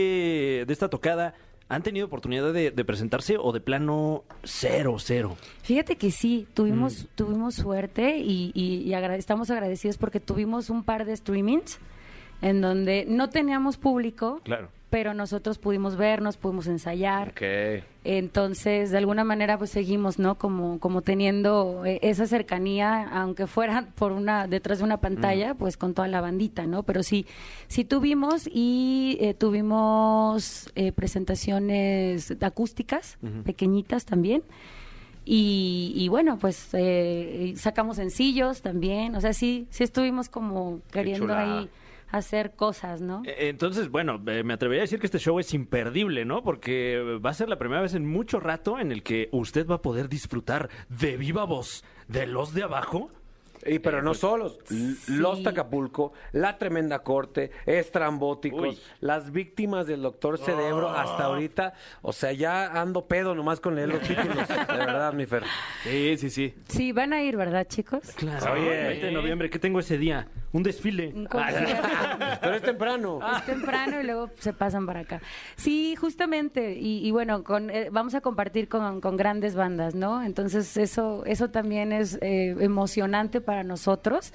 de esta tocada, ¿han tenido oportunidad de, de presentarse o de plano cero, cero? Fíjate que sí, tuvimos, Mm. tuvimos suerte y, y- y agra- estamos agradecidos porque tuvimos un par de streamings en donde no teníamos público, Claro. Pero nosotros pudimos vernos, pudimos ensayar. Ok. Entonces, de alguna manera, pues seguimos, ¿no? Como, como teniendo eh, esa cercanía, aunque fuera por una, detrás de una pantalla, pues con toda la bandita, ¿no? Pero sí, sí tuvimos y eh, tuvimos eh, presentaciones acústicas, pequeñitas también. Y, y bueno, pues eh, sacamos sencillos también, o sea, sí, sí estuvimos como queriendo ahí hacer cosas, ¿no? Eh, Entonces, bueno, eh, me atrevería a decir que este show es imperdible, ¿no? Porque va a ser la primera vez en mucho rato en el que usted va a poder disfrutar de viva voz de los de abajo. Y pero Eh, no pues, solos, los Tacapulco, la tremenda corte, estrambóticos, Uy. las víctimas del doctor Cerebro hasta ahorita, o sea, ya ando pedo nomás con leer los títulos, de verdad, mi Fer. Sí, sí, sí. Sí, van a ir, ¿verdad, chicos? Claro. Oye. 20 de noviembre, ¿qué tengo ese día? Un desfile. Un concierto. Pero es temprano. Es temprano y luego se pasan para acá. Sí, justamente. Y, y bueno, con, eh, vamos a compartir con, con grandes bandas, ¿no? Entonces eso, eso también es eh, emocionante para nosotros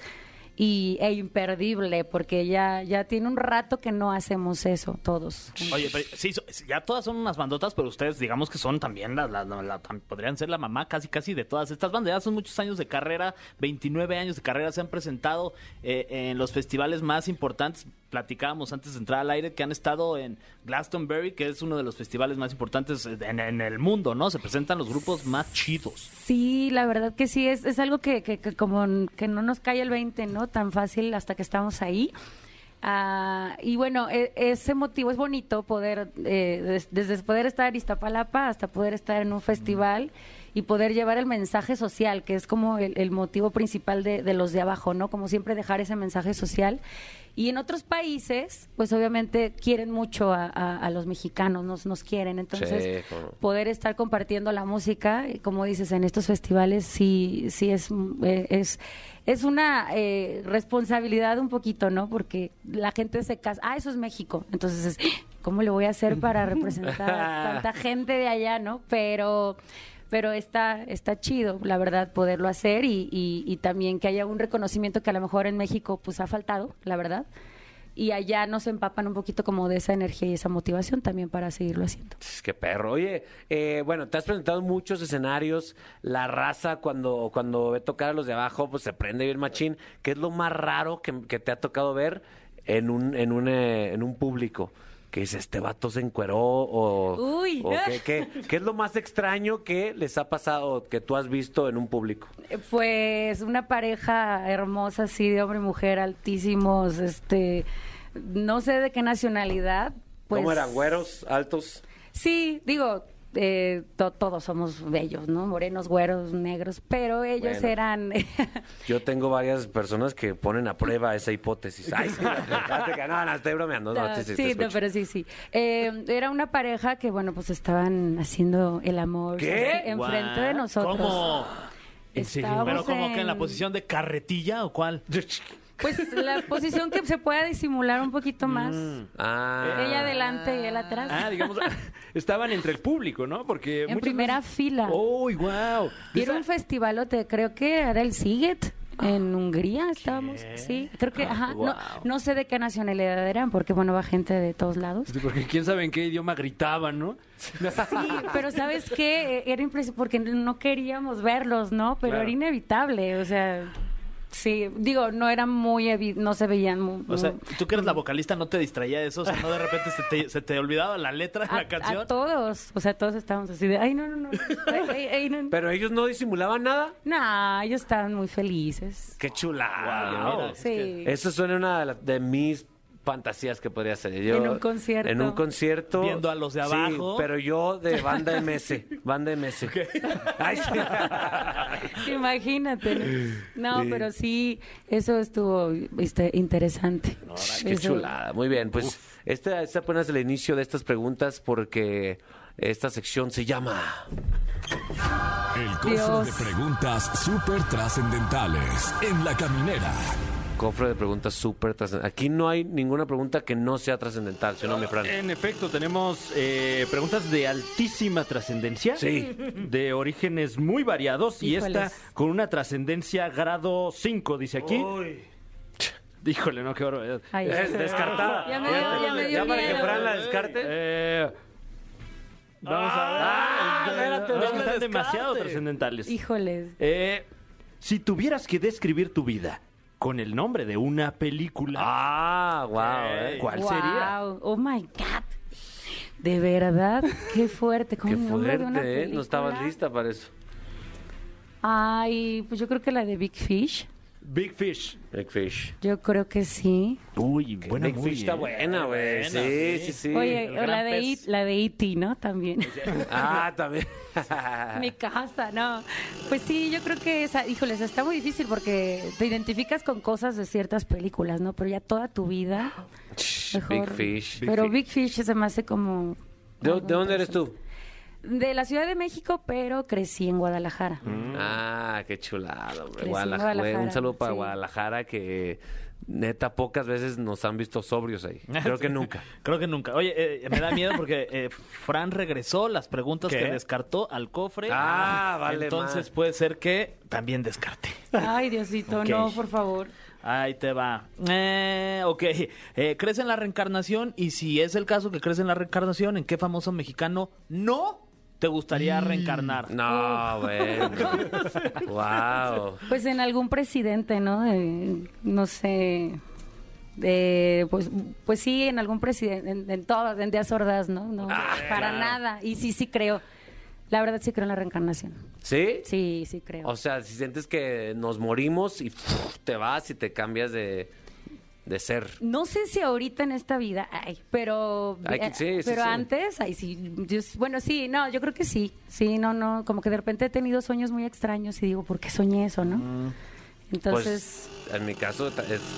y, e imperdible, porque ya, ya tiene un rato que no hacemos eso todos. Oye, pero sí, ya todas son unas bandotas, pero ustedes digamos que son también, la, la- podrían ser la mamá casi casi de todas estas bandas. Ya son muchos años de carrera, 29 años de carrera, se han presentado eh, en los festivales más importantes. Platicábamos antes de entrar al aire que han estado en Glastonbury, que es uno de los festivales más importantes en, en el mundo, ¿no? Se presentan los grupos más chidos. Sí, la verdad que sí, es, es algo que, que, que como que no nos cae el 20, ¿no? Tan fácil hasta que estamos ahí. Ah, y bueno, e- ese motivo es bonito poder, eh, des- desde poder estar en Iztapalapa hasta poder estar en un festival y poder llevar el mensaje social, que es como el, el motivo principal de, de los de abajo, ¿no? Como siempre dejar ese mensaje social. Y en otros países, pues obviamente quieren mucho a, a- a los mexicanos, nos, nos quieren. Entonces, Sí, poder estar compartiendo la música, y como dices, en estos festivales sí, sí es, eh, es, es una eh, responsabilidad un poquito, ¿no? Porque la gente se casa, ah, eso es México, entonces, es, ¿cómo le voy a hacer para representar a tanta gente de allá, ¿no? Pero pero está está chido, la verdad, poderlo hacer y, y, y también que haya un reconocimiento que a lo mejor en México pues ha faltado, la verdad. Y allá nos empapan un poquito como de esa energía y esa motivación también para seguirlo haciendo. Pss, Qué perro. Oye, eh, bueno, te has presentado en muchos escenarios. La raza, cuando, cuando ve tocar a los de abajo, pues se prende bien machín. ¿Qué es lo más raro que, que te ha tocado ver en un, en un, eh, en un público? Que dice, este vato se encueró o... Uy. o qué, qué- qué es lo más extraño que les ha pasado, que tú has visto en un público? Pues una pareja hermosa, así de hombre y mujer, altísimos, este, no sé de qué nacionalidad. Pues, ¿Cómo eran? ¿Güeros? ¿Altos? Sí, digo, eh, to- todos somos bellos, ¿no? Morenos, güeros, negros, pero ellos Bueno. eran... Yo tengo varias personas que ponen a prueba esa hipótesis. Ay, sí, no, no, estoy bromeando. No, sí, sí, no, pero sí, sí. Eh, era una pareja que, bueno, pues estaban haciendo el amor ¿Qué? enfrente de nosotros. ¿Cómo? Estábamos ¿Pero como que en la posición de carretilla o cuál? Pues la posición que se pueda disimular un poquito más. Ah. Ella adelante y él atrás. Ah, digamos, estaban entre el público, ¿no? Porque En primera veces- fila. ¡Uy, wow! Y era un festivalote, creo que era el Siget. En Hungría estábamos, sí, creo que, ajá, no, no sé de qué nacionalidad eran, porque bueno, va gente de todos lados. Porque quién sabe en qué idioma gritaban, ¿no? Sí, pero ¿sabes qué? Era impresionante porque no queríamos verlos, ¿no? Pero Claro. era inevitable, o sea, sí, digo, no eran muy, evi- no se veían muy... O sea, tú que eres la vocalista, ¿no te distraía eso? O sea, ¿no de repente se te, se te olvidaba la letra de a, la canción? a todos, o sea, todos estábamos así de, ay, no, no, no, ay, ay, ay, no. Pero ellos no disimulaban nada. No, ellos estaban muy felices. Qué chulada. Wow. Sí. Eso suena una de, las- de mis fantasías que podría ser. Yo, En un concierto. En un concierto. Viendo a los de Sí, abajo. pero yo de banda MS. Banda MS. Ay, sí. Imagínate. No, No, pero sí, eso estuvo este, interesante. Qué Eso- chulada. Muy bien, pues este es apenas el inicio de estas preguntas porque esta sección se llama... El Dios. de preguntas súper trascendentales en la caminera. Cofre de preguntas súper trascendentales. Aquí no hay ninguna pregunta que no sea trascendental, ¿sí o no, mi Fran? En efecto, tenemos eh, preguntas de altísima trascendencia. Sí. De orígenes muy variados. Y esta con una trascendencia grado 5, dice aquí. Híjole, no, qué barbaridad. Ay, Es descartada. Ya me dio- ya me dio Ya para que. Fran la descarte. Eh, vamos a ver. Ah, espérate, no están demasiado trascendentales. Híjoles. Eh, si tuvieras que describir tu vida con el nombre de una película, Ah, wow, eh. ¿cuál sería? Wow. Oh my God. De verdad, qué fuerte. Como Qué el nombre de una fuerte, ¿eh? No estabas lista para eso. Ay, pues yo creo que la de Big Fish. Big Fish. Big Fish. Yo creo que sí. Uy, buena Big movie, Fish está ¿eh? buena, güey. Sí, sí. sí, sí. Oye, o la de. It- la de E.T., ¿no? También. Ah, también. Mi casa, no. Pues sí, yo creo que esa, híjoles, está muy difícil porque te identificas con cosas de ciertas películas, ¿no? Pero ya toda tu vida, mejor. Big Fish. Pero Big Fish se me hace como... ¿De, de dónde eres tú? De la Ciudad de México, pero crecí en Guadalajara. Ah, qué chulado, güey. Crecí en Guadalajara. Un saludo para sí. Guadalajara que neta pocas veces nos han visto sobrios ahí. Creo que nunca. Creo que nunca. Oye, eh, me da miedo porque eh, Fran regresó las preguntas ¿Qué? que descartó al cofre. Ah, vale, Entonces puede ser que también descarte. Ay, Diosito, no, por favor. Ahí te va. Eh, ok. Eh, ¿Crees en la reencarnación? Y si es el caso que crees en la reencarnación, ¿en qué famoso mexicano no te gustaría reencarnar? No, bueno. wow. Pues en algún presidente, ¿no? De- no sé. De, pues, pues sí, en algún presidente, en, en todas, en Díaz Ordaz, ¿no? No, para nada. Y sí, sí creo. La verdad sí creo en la reencarnación. ¿Sí? Sí, sí creo. O sea, si sientes que nos morimos y te vas y te cambias de, de ser. No sé si ahorita en esta vida, ay, pero, Ay, que- eh, sí, sí, pero sí. antes, ay, sí, yo- bueno, sí, no, yo creo que sí, sí, no, no, como que de repente he tenido sueños muy extraños y digo, ¿por qué soñé eso, no? Mm. Entonces, pues, en mi caso,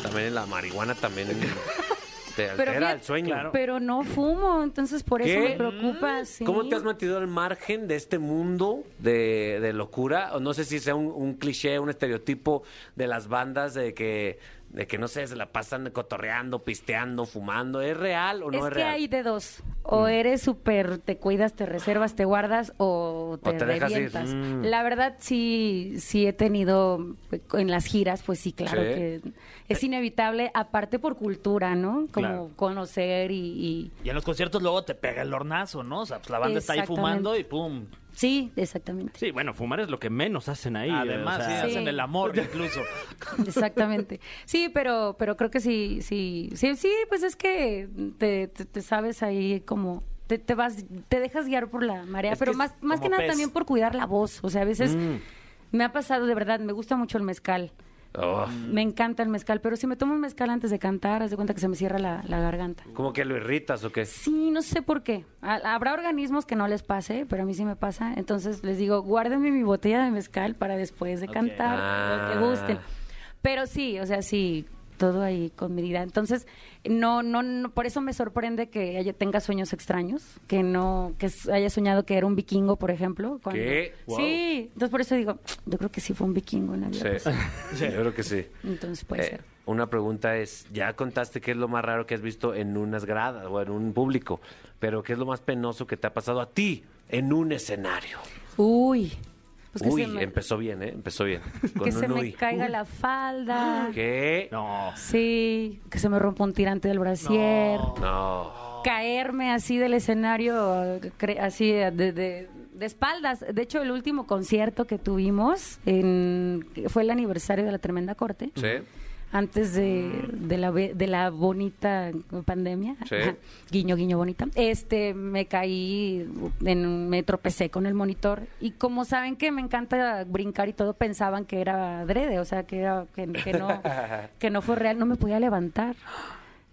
también la marihuana también te Pero altera fíjate- el sueño. pero no fumo, entonces por eso me preocupa, sí. ¿Cómo te has metido al margen de este mundo de, de locura? O no sé si sea un, un cliché, un estereotipo de las bandas de que, de que no sé, se la pasan cotorreando, pisteando, fumando. ¿Es real o no es es, que real? hay de dos. O eres súper, te cuidas, te reservas, te guardas o te, O te dejas ir. revientas. Mm. La verdad, sí, sí he tenido en las giras, pues sí, claro Sí. que es inevitable, aparte por cultura, ¿no? Como Claro. conocer y, y- Y en los conciertos luego te pega el hornazo, ¿no? O sea, pues la banda está ahí fumando y pum. Sí, exactamente. Sí, bueno, fumar es lo que menos hacen ahí. Además, o sea, sí, Sí. hacen el amor incluso. Exactamente. Sí, pero, pero creo que sí, sí, sí, sí, pues es que te, te- te sabes ahí como te, te vas, te dejas guiar por la marea, Es pero que más, más que nada pez. también por cuidar la voz. O sea, a veces Mm. me ha pasado de verdad, me gusta mucho el mezcal. Oh, Me encanta el mezcal, pero si me tomo un mezcal antes de cantar, haz de cuenta que se me cierra la, la garganta. ¿Cómo que lo irritas o qué? Sí, no sé por qué. Ha- Habrá organismos que no les pase, pero a mí sí me pasa. Entonces les digo, guárdenme mi botella de mezcal para después de cantar, lo que Ah. gusten. Pero sí, o sea, sí, todo ahí con medida. Entonces, no, no, no, por eso me sorprende que haya, tenga sueños extraños, que no, que haya soñado que era un vikingo, por ejemplo. cuando- ¿Qué? Sí, entonces por eso digo, yo creo que sí fue un vikingo en la vida. Sí, yo creo que sí. Entonces puede Eh, ser. una pregunta es, ya contaste qué es lo más raro que has visto en unas gradas o en un público, pero qué es lo más penoso que te ha pasado a ti en un escenario. Uy, pues que Uy, me, empezó bien, ¿eh? Empezó bien. Con que se un me uy. caiga la falda. ¿Qué? No. Sí, que se me rompa un tirante del brasier. No. Caerme así del escenario, así de, de- de espaldas. De hecho, el último concierto que tuvimos en, fue el aniversario de la Tremenda Corte. ¿Sí? Antes de, de la, de la bonita pandemia, Sí. Guiño, guiño bonita, este, me caí, en, me tropecé con el monitor y como saben que me encanta brincar y todo, pensaban que era adrede, o sea, que, era, que, que no, que no fue real, no me podía levantar.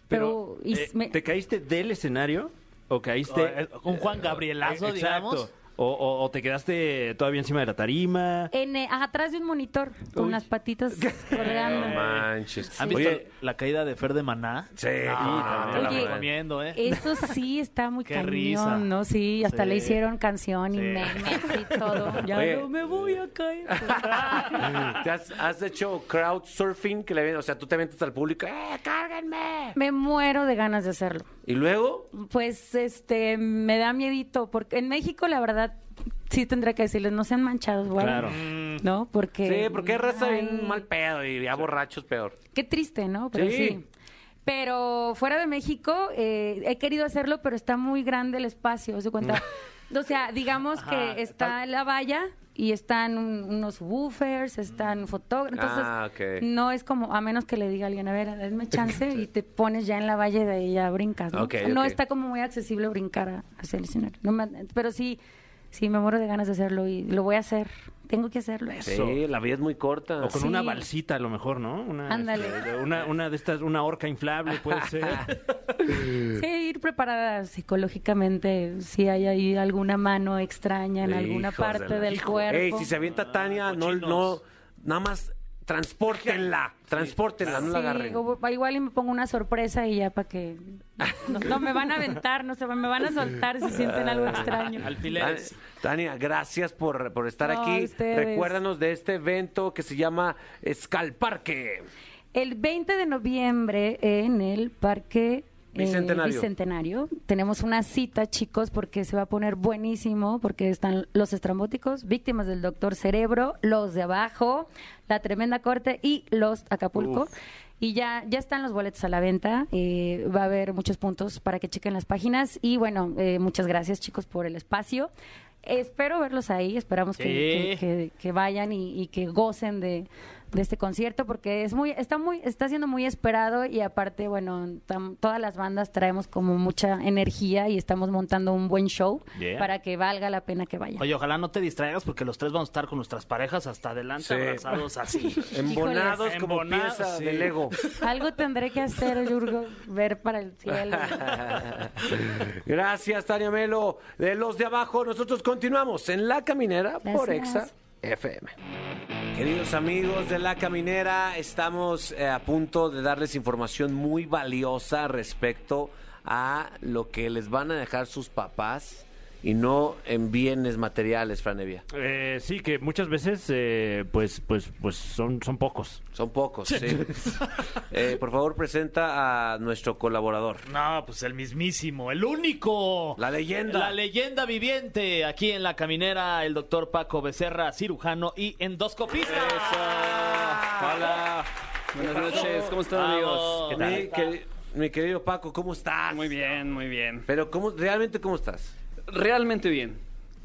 Pero, y eh, me- ¿te caíste del escenario o caíste... Un Juan Gabrielazo, Eh, exacto. O, o- o te quedaste todavía encima de la tarima. En, eh, atrás de un monitor, con las patitas colgando. No manches. ¿Han visto Oye, la caída de Fer de Maná? Sí, Ah, te la Oye, recomiendo, ¿eh? Eso sí está muy Qué cañón, risa. ¿no? Sí, hasta Sí. le hicieron canción y Sí. memes y todo. Ya Oye. no me voy a caer. ¿te has, has hecho crowdsurfing? Que le ven, o sea, tú te aventas al público, ¡eh, cárguenme! me muero de ganas de hacerlo. Y luego, Pues, este, me da miedito, porque en México, la verdad, sí tendría que decirles, no sean manchados, güey. Claro. ¿No? Porque... sí, porque es raza bien mal pedo y ya borrachos peor. Qué triste, ¿no? Pero Sí. sí. Pero fuera de México, eh, he querido hacerlo, pero está muy grande el espacio, ¿se cuenta? o sea, digamos Ajá, que está la valla y están un- unos woofers, están fotógrafos. Entonces, Ah, ok. no es como, a menos que le diga a alguien, a ver, denme chance y te pones ya en la valla y de ahí ya brincas, ¿no? No está como muy accesible brincar a- hacia el escenario. No me- pero sí, sí, me muero de ganas de hacerlo y lo voy a hacer. Tengo que hacerlo. Sí, la vida es muy corta. O con Sí. una balsita a lo mejor, ¿no? Una, Ándale. este, una, una de estas, una horca inflable puede ser. Sí, ir preparada psicológicamente, si hay ahí alguna mano extraña en alguna de parte la- del Hijo, cuerpo. Ey, si se avienta Tania, no, no, nada más transpórtenla, transpórtenla, no la Sí, agarren. o- igual y me pongo una sorpresa y ya para que... No, no, me van a aventar, no sé, me van a soltar si sienten algo extraño. Alfileres. Tania, gracias por, por estar No, aquí. ustedes. Recuérdanos de este evento que se llama Escalparque. El 20 de noviembre en el Parque eh, Bicentenario. Bicentenario. Tenemos una cita, chicos, porque se va a poner buenísimo, porque están los estrambóticos, víctimas del doctor Cerebro, los de abajo, la tremenda corte y los Acapulco. Y ya, ya están los boletos a la venta. eh, va a haber muchos puntos para que chequen las páginas. Y bueno, eh, muchas gracias, chicos, por el espacio. Espero verlos ahí. Esperamos que, que- que- que vayan y, y que gocen de, de este concierto porque es muy está muy está siendo muy esperado y aparte bueno tam- todas las bandas traemos como mucha energía y estamos montando un buen show Yeah. para que valga la pena que vayan. Oye, ojalá no te distraigas porque los tres vamos a estar con nuestras parejas hasta adelante, Sí. abrazados así. Embonados Híjoles. como Embonados, pieza sí. de Lego. Algo tendré que hacer, Yurgo, ver para el cielo. Gracias, Tania Melo. De los de abajo, nosotros continuamos en La Caminera por. Exa FM. Queridos amigos de La Caminera, estamos eh, a punto de darles información muy valiosa respecto a lo que les van a dejar sus papás y no en bienes materiales, Franevia. Eh, sí, que muchas veces, eh, pues, pues, pues son, son pocos. Son pocos, sí. Eh, por favor, presenta a nuestro colaborador. No, pues el mismísimo, el único. La leyenda. La leyenda viviente. Aquí en la caminera, el doctor Paco Becerra, cirujano y endoscopista. Hola. Buenas noches. ¿Cómo están, amigos? Vamos. Mi, queri- mi querido Paco, ¿cómo estás? Muy bien, muy bien. Pero ¿cómo, realmente cómo estás? Realmente bien.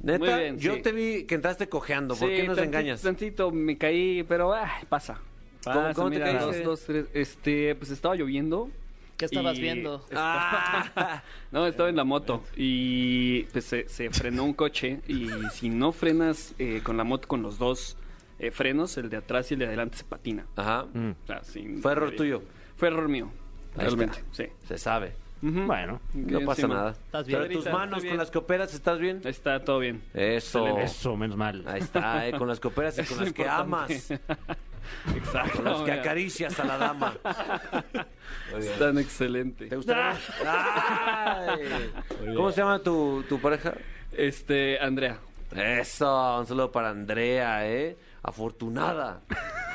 Neta, Muy bien, yo sí. te vi que entraste cojeando. ¿Por Sí, qué nos tanti- engañas? Tantito me caí, pero ah, pasa. ¿Cómo- Pasa, cómo te caíste? dos, dos, tres. Este, pues estaba lloviendo. ¿Qué estabas y- viendo? Ah, No, estaba en la moto y pues se, se frenó un coche y si no frenas eh, con la moto con los dos eh, frenos, el de atrás y el de adelante se patina. Ajá. O sea, sin- Fue error tuyo. Fue error mío. Realmente, sí. Se sabe. Ujú. Bueno, No Bien, pasa nada. ¿Estás bien? Pero tus Ahorita manos estoy con las que operas, ¿estás bien? Está todo bien. Eso. eso, menos mal. Ahí está, eh, con las que operas y con es las que amas. Exacto. Con las que mira. acaricias a la dama. Muy bien. Están excelentes. ¿Te gustaría? Ay. ¿Cómo se llama tu, tu pareja? Este, Andrea. Eso, un saludo para Andrea, ¿eh? Afortunada.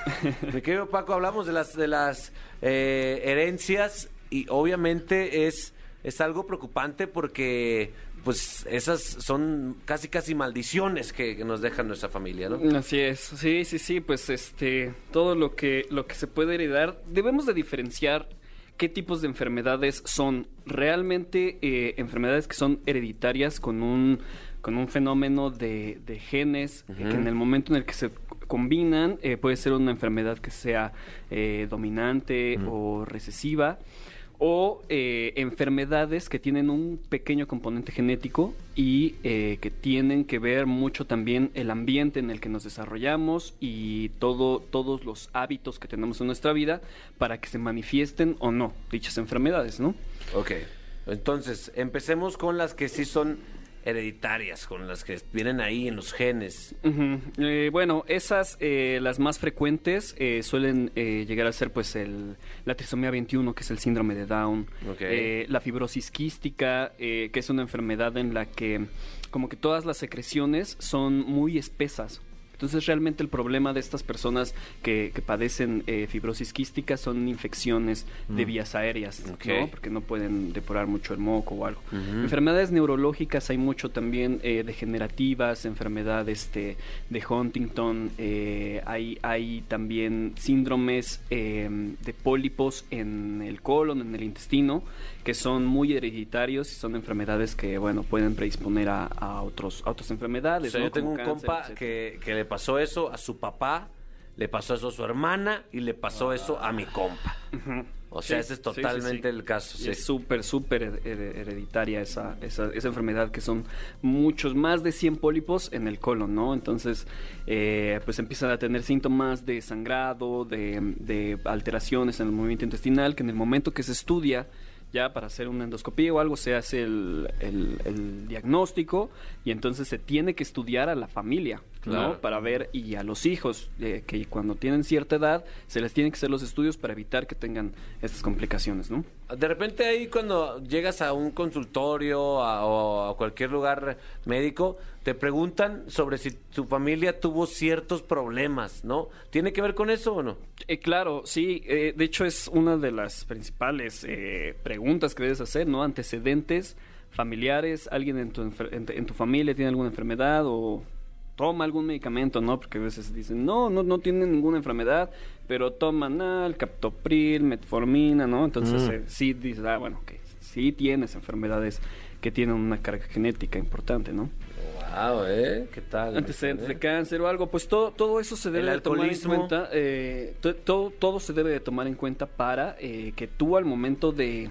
Mi querido Paco, hablamos de las, de las eh, herencias y obviamente es, es algo preocupante porque pues esas son casi casi maldiciones que, que nos deja nuestra familia, ¿no? Así es, sí, sí, sí, pues este, todo lo que, lo que se puede heredar, debemos de diferenciar qué tipos de enfermedades son realmente eh, enfermedades que son hereditarias con un, con un fenómeno de, de genes, que en el momento en el que se combinan eh, puede ser una enfermedad que sea eh, dominante o recesiva o eh, enfermedades que tienen un pequeño componente genético y eh, que tienen que ver mucho también el ambiente en el que nos desarrollamos y todo, todos los hábitos que tenemos en nuestra vida para que se manifiesten o no dichas enfermedades, ¿no? Ok, entonces empecemos con las que sí son hereditarias con las que vienen ahí en los genes? Eh, bueno, esas, eh, las más frecuentes, eh, suelen llegar a ser pues el, la trisomía 21, que es el síndrome de Down, la fibrosis quística, que es una enfermedad en la que como que todas las secreciones son muy espesas. Entonces realmente el problema de estas personas que, que padecen eh, fibrosis quística son infecciones de vías aéreas, Mm. ¿no? porque no pueden depurar mucho el moco o algo. Enfermedades neurológicas hay mucho también eh, degenerativas, enfermedades este, de Huntington, eh, hay, hay también síndromes eh, de pólipos en el colon, en el intestino, que son muy hereditarios y son enfermedades que bueno pueden predisponer a, a otros, a otras O enfermedades. sea, ¿no? yo tengo un cáncer, compa que, que le pasó eso a su papá, le pasó eso a su hermana y le pasó eso a mi compa. O sea, Sí, ese es totalmente sí, sí. el caso. Es súper, súper her- her- hereditaria esa, esa, esa enfermedad que son muchos, más de 100 pólipos en el colon, ¿no? Entonces, eh, pues empiezan a tener síntomas de sangrado, de, de alteraciones en el movimiento intestinal, que en el momento que se estudia ya para hacer una endoscopía o algo se hace el, el- el diagnóstico y entonces se tiene que estudiar a la familia, Claro. ¿no? Para ver y a los hijos eh, que cuando tienen cierta edad se les tienen que hacer los estudios para evitar que tengan estas complicaciones, ¿no? De repente ahí cuando llegas a un consultorio a- o a cualquier lugar médico, te preguntan sobre si tu familia tuvo ciertos problemas, ¿no? ¿Tiene que ver con eso o no? Eh, claro, sí. eh, de hecho, es una de las principales eh, preguntas que debes hacer, ¿no? Antecedentes familiares, alguien en tu, en, en tu familia tiene alguna enfermedad o toma algún medicamento, ¿no? Porque a veces dicen, no, no, no tiene ninguna enfermedad, pero toman ah, el captopril, metformina, ¿no? Entonces, Mm. eh, sí dices, ah, bueno, que sí tienes enfermedades que tienen una carga genética importante, ¿no? Wow, ¿eh? ¿Qué tal? antecedentes de cáncer o algo, pues todo, todo eso se debe de tomar en cuenta. eh, to- todo, todo se debe de tomar en cuenta para eh, que tú al momento de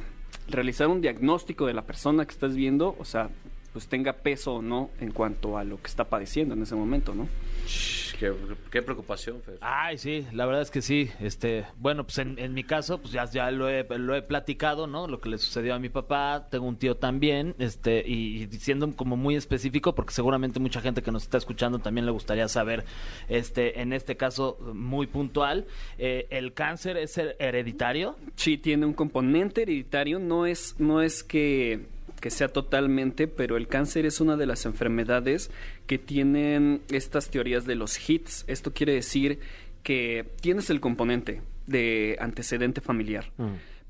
realizar un diagnóstico de la persona que estás viendo, o sea, pues tenga peso o no en cuanto a lo que está padeciendo en ese momento, ¿no? Shh, Qué, qué preocupación, Fer. Ay, sí, la verdad es que sí. Este, bueno, pues en, en mi caso, pues ya, ya lo, he, lo he platicado, ¿no? Lo que le sucedió a mi papá, tengo un tío también, este, y, y siendo como muy específico, porque seguramente mucha gente que nos está escuchando también le gustaría saber, este, en este caso muy puntual, eh, ¿el cáncer es her- hereditario? Sí, tiene un componente hereditario, no es, no es que, que sea totalmente, pero el cáncer es una de las enfermedades que tienen estas teorías de los hits. Esto quiere decir que tienes el componente de antecedente familiar.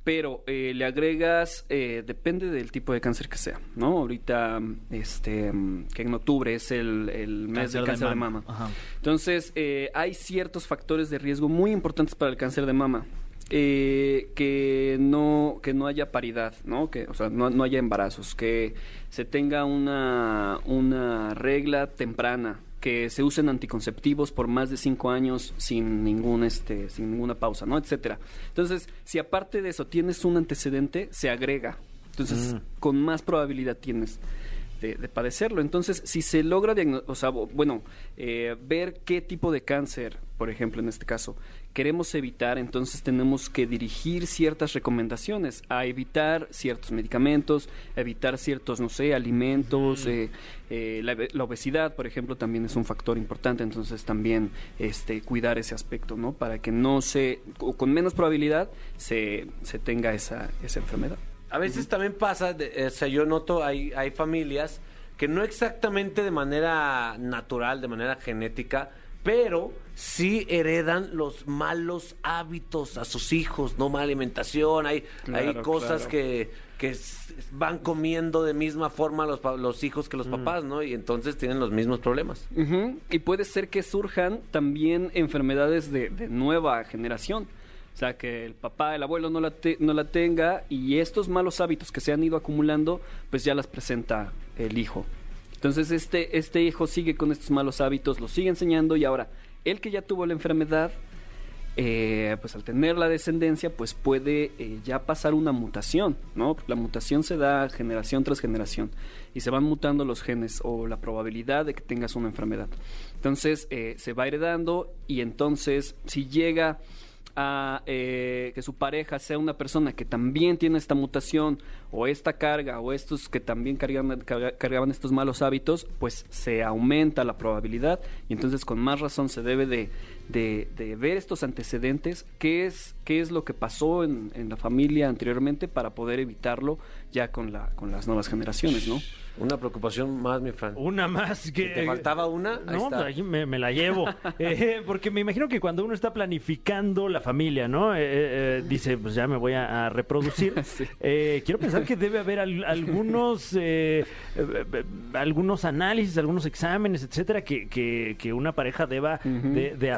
Pero eh, le agregas, eh, depende del tipo de cáncer que sea, ¿no? Ahorita, este, mm, que en octubre es el, el mes del cáncer de mama. Ajá. Entonces, eh, hay ciertos factores de riesgo muy importantes para el cáncer de mama. Eh, que no que no haya paridad, ¿no? Que, o sea, no, no haya embarazos, que se tenga una, una regla temprana, que se usen anticonceptivos por más de cinco años sin ningún este sin ninguna pausa, ¿no? etcétera. Entonces, si aparte de eso tienes un antecedente, se agrega. Entonces, con más probabilidad tienes de, de padecerlo. Entonces, si se logra o sea, bueno, eh, ver qué tipo de cáncer, por ejemplo, en este caso, queremos evitar, entonces tenemos que dirigir ciertas recomendaciones a evitar ciertos medicamentos, a evitar ciertos, no sé, alimentos, eh, eh, la, la obesidad, por ejemplo, también es un factor importante, entonces también este, cuidar ese aspecto, ¿no? Para que no se, o con menos probabilidad, se, se tenga esa, esa enfermedad. A veces también pasa, de- eh, o sea, yo noto, hay, hay familias que no exactamente de manera natural, de manera genética, pero sí heredan los malos hábitos a sus hijos, no mala alimentación, hay, hay cosas claro. que, que van comiendo de misma forma los, los hijos que los papás, ¿no? Y entonces tienen los mismos problemas. Y puede ser que surjan también enfermedades de, de nueva generación. O sea, que el papá, el abuelo no la, te- no la tenga y estos malos hábitos que se han ido acumulando, pues ya las presenta el hijo. Entonces este, este hijo sigue con estos malos hábitos, los sigue enseñando y ahora, él que ya tuvo la enfermedad, eh, pues al tener la descendencia, pues puede eh, ya pasar una mutación, ¿no? La mutación se da generación tras generación y se van mutando los genes o la probabilidad de que tengas una enfermedad. Entonces eh, se va heredando y entonces si llega a eh, que su pareja sea una persona que también tiene esta mutación o esta carga o estos que también cargaban, carga- cargaban estos malos hábitos, pues se aumenta la probabilidad y entonces con más razón se debe de, de- de ver estos antecedentes, qué es, qué es lo que pasó en, en la familia anteriormente para poder evitarlo ya con, la, con las nuevas generaciones, ¿no? Una preocupación más, mi Fran. Una más que... ¿Te faltaba una? Ahí No, está. pues ahí me, me la llevo. Eh, porque me imagino que cuando uno está planificando la familia, ¿no? Eh, eh, dice, pues ya me voy a, a reproducir. Eh, quiero pensar que debe haber al- algunos, eh, eh, eh, algunos análisis, algunos exámenes, etcétera, que, que, que una pareja deba de, de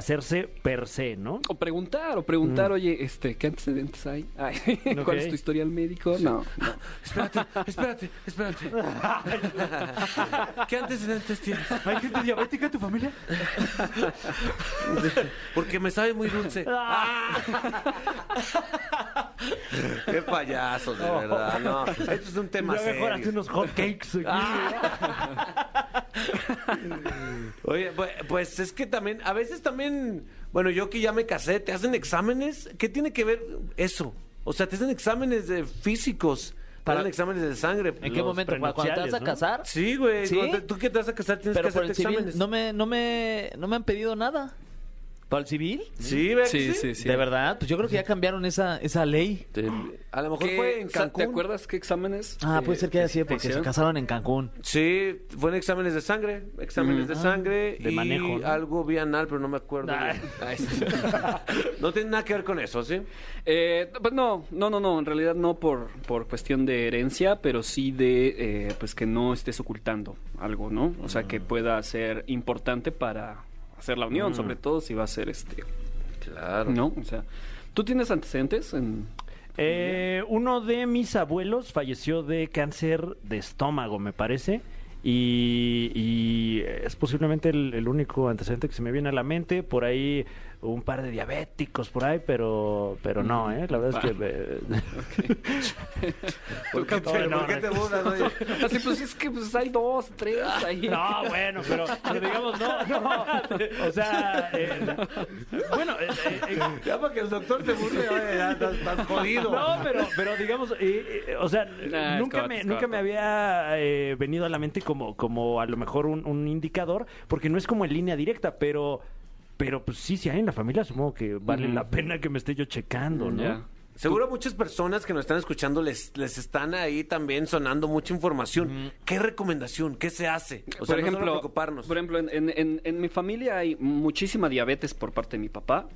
per se, ¿no? O preguntar, o preguntar, oye, este, ¿qué antecedentes hay? Ay, ¿Cuál es tu historial médico? No, no. Espérate, espérate, espérate. ¿Qué antecedentes tienes? ¿Hay gente diabética en tu familia? Porque me sabe muy dulce. Qué payasos, de verdad. No, esto es un tema Ya mejor hace serio. unos hot cakes. Oye, pues, pues es que también, a veces también, bueno, yo que ya me casé, ¿te hacen exámenes? ¿Qué tiene que ver eso? O sea, te hacen exámenes de físicos, Para- exámenes de sangre. ¿En qué momento? ¿Cuando te vas a casar? Sí, güey. Tú que te vas a casar tienes Pero que hacer exámenes. no me, no me, no me han pedido nada. ¿Para el civil? Sí, ¿verdad Sí, sí? sí. De verdad, pues yo creo que ya cambiaron esa, esa ley. Te- A lo mejor ¿Qué- fue en Cancún. ¿Te acuerdas qué exámenes? Ah, eh, puede ser que haya sido porque se hicieron? casaron en Cancún. Sí, fueron exámenes de sangre, exámenes de sangre de y manejo, ¿no? algo vi anal, pero no me acuerdo. Ay, sí. no tiene nada que ver con eso, ¿sí? Eh, pues no, no, no, no, en realidad no por, por cuestión de herencia, pero sí de eh, pues que no estés ocultando algo, ¿no? O sea, que pueda ser importante para hacer la unión, sobre todo si va a ser este, Claro. ¿no? O sea, ¿tú tienes antecedentes en Eh, uno de mis abuelos falleció de cáncer de estómago, me parece. Y, y es posiblemente el, el único antecedente que se me viene a la mente. Por ahí un par de diabéticos por ahí, pero pero no, ¿eh? La verdad es que... eh, ¿Por qué te, No, por qué no. te burlas, oye? Así pues es que pues hay dos, tres ahí. No, bueno, pero, pero digamos, no, no. O sea, eh, bueno, eh, Ya para que el doctor te burle, oye, ya estás, estás jodido. No, pero, pero digamos, o sea, Nah, nunca, corto, me, nunca me había venido a la mente como, como a lo mejor un, un indicador, porque no es como en línea directa, pero, pero pues sí, si hay en la familia, supongo que vale la pena que me esté yo checando, ¿no? Ya. Seguro muchas personas que nos están escuchando les, les están ahí también sonando mucha información. ¿Qué recomendación? ¿Qué se hace? O sea, por no ejemplo, solo preocuparnos. por ejemplo en, en- en- en mi familia hay muchísima diabetes por parte de mi papá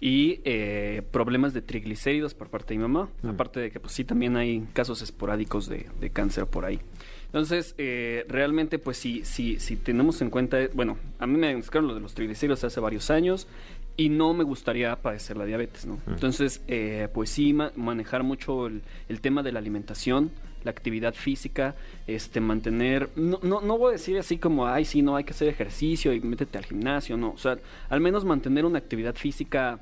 y eh, problemas de triglicéridos por parte de mi mamá. Aparte de que pues sí también hay casos esporádicos de, de cáncer por ahí. Entonces, eh, realmente, pues si, si, si tenemos en cuenta, bueno, a mí me diagnosticaron lo de los triglicéridos hace varios años y no me gustaría padecer la diabetes, ¿no? Entonces, eh, pues sí, ma- manejar mucho el, el tema de la alimentación, la actividad física, este, mantener, no, no, no voy a decir así como, ay, sí, no, hay que hacer ejercicio y métete al gimnasio, no, o sea, al menos mantener una actividad física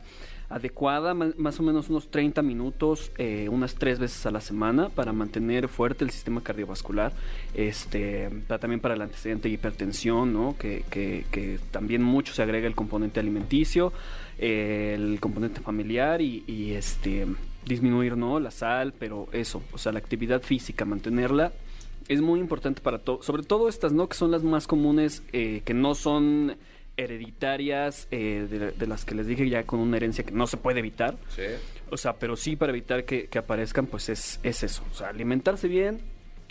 adecuada, más o menos unos 30 minutos, eh, unas tres veces a la semana para mantener fuerte el sistema cardiovascular, este, también para el antecedente de hipertensión, ¿no? que, que, que también mucho se agrega el componente alimenticio, el componente familiar y, este, disminuir ¿no? la sal, pero eso, o sea, la actividad física, mantenerla es muy importante para todo, sobre todo estas, ¿no? Que son las más comunes, eh, que no son hereditarias, eh, de, de las que les dije ya con una herencia que no se puede evitar. O sea, pero sí para evitar que, que aparezcan, pues es, es eso. O sea, alimentarse bien,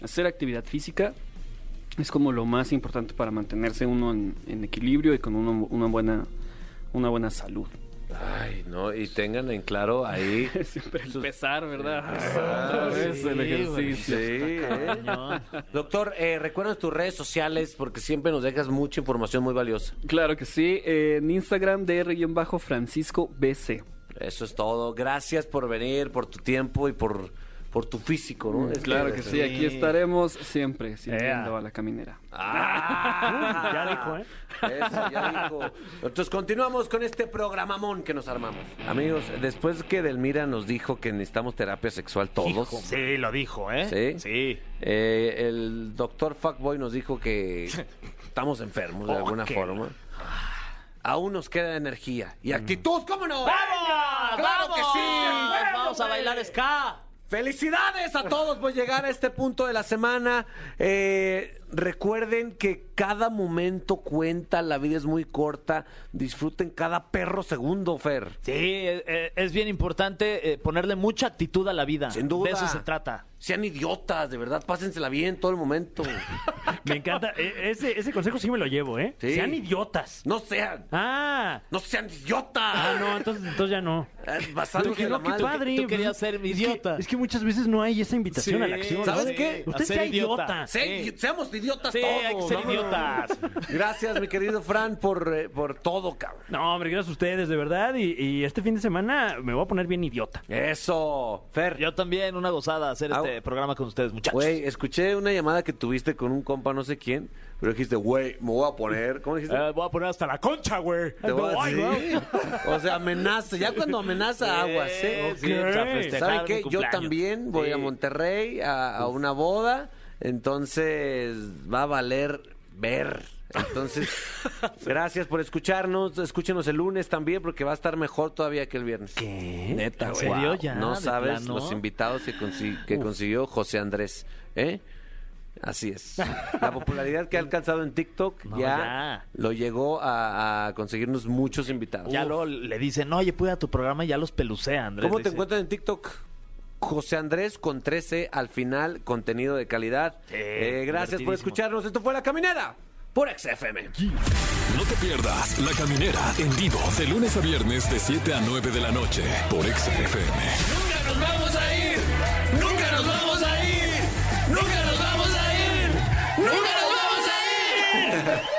hacer actividad física, es como lo más importante para mantenerse uno en, en equilibrio y con uno- una buena una buena salud. Ay, no, y tengan en claro ahí. Siempre empezar, ¿verdad? Ah, Es el ejercicio. Sí, ¿eh? Cañón. Doctor, eh, recuerda tus redes sociales porque siempre nos dejas mucha información muy valiosa. Claro que sí. eh, en Instagram, dr-francisco BC. Eso es todo. Gracias por venir, por tu tiempo y por, por tu físico, ¿no? Es Claro que sí, aquí estaremos siempre sirviendo Ea. a la caminera. Ah, Ya dijo, ¿eh? Eso, ya dijo. Entonces continuamos con este programamón que nos armamos. Amigos, después que Delmira nos dijo que necesitamos terapia sexual todos, Sí, lo dijo, ¿eh? ¿Sí? Sí. eh, el doctor Fuckboy nos dijo que estamos enfermos de alguna forma. Aún nos queda energía y actitud, ¿cómo no? ¡Vamos! ¡Claro que sí! Vamos a bailar ska. Felicidades a todos por llegar a este punto de la semana. Eh, recuerden que cada momento cuenta, la vida es muy corta. Disfruten cada perro segundo, Fer. Sí, eh, eh, es bien importante eh, ponerle mucha actitud a la vida. Sin duda. De eso se trata. Sean idiotas, de verdad, pásensela bien todo el momento. Me encanta. E- Ese, ese consejo sí me lo llevo, ¿eh? Sí. Sean idiotas. No sean, Ah. no sean idiotas. Ah, no, entonces, entonces ya no. Eh, Basándose en la que no, madre. padre. tú querías ser es que- idiota. Es que, muchas veces no hay esa invitación Sí, a la acción. ¿Sabes ¿no? qué? Usted sea idiota. idiota. Se- Sí. Seamos idiotas Sí, todos. hay que ser vámonos. idiotas. Gracias, mi querido Fran, por, eh, por todo, cabrón. No, hombre, gracias a ustedes, de verdad. Y, y este fin de semana me voy a poner bien idiota. Eso, Fer. Yo también, una gozada hacer Ah, este programa con ustedes, muchachos. Güey, escuché una llamada que tuviste con un compa, no sé quién, pero dijiste, güey, me voy a poner. ¿Cómo dijiste? Eh, voy a poner hasta la concha, güey. Te voy a decir. O sea, amenaza. Ya cuando amenaza, aguas, ¿eh? Sí, festejar ¿Saben mi qué? Yo cumpleaños. también voy Sí. a Monterrey a, a una boda, entonces va a valer ver. Entonces, gracias por escucharnos. Escúchenos el lunes también porque va a estar mejor todavía que el viernes. ¿Qué? Neta, ¿En serio ya? No ¿De sabes plano? los invitados que, consi- que consiguió José Andrés, ¿eh? Así es. La popularidad que ha alcanzado en TikTok No, ya, ya. lo llegó a, a conseguirnos muchos invitados. Ya luego le dicen, oye, pude a tu programa y ya los pelucea, Andrés. ¿Cómo te Dice, encuentran en TikTok? José Andrés con 13 al final, contenido de calidad. Eh, gracias por escucharnos. Esto fue La Caminera por XFM. No te pierdas La Caminera en vivo de lunes a viernes de 7 a 9 de la noche por XFM. Nunca nos vamos a ir. Nunca nos vamos a ir. Nunca nos vamos a ir. Nunca nos vamos a ir.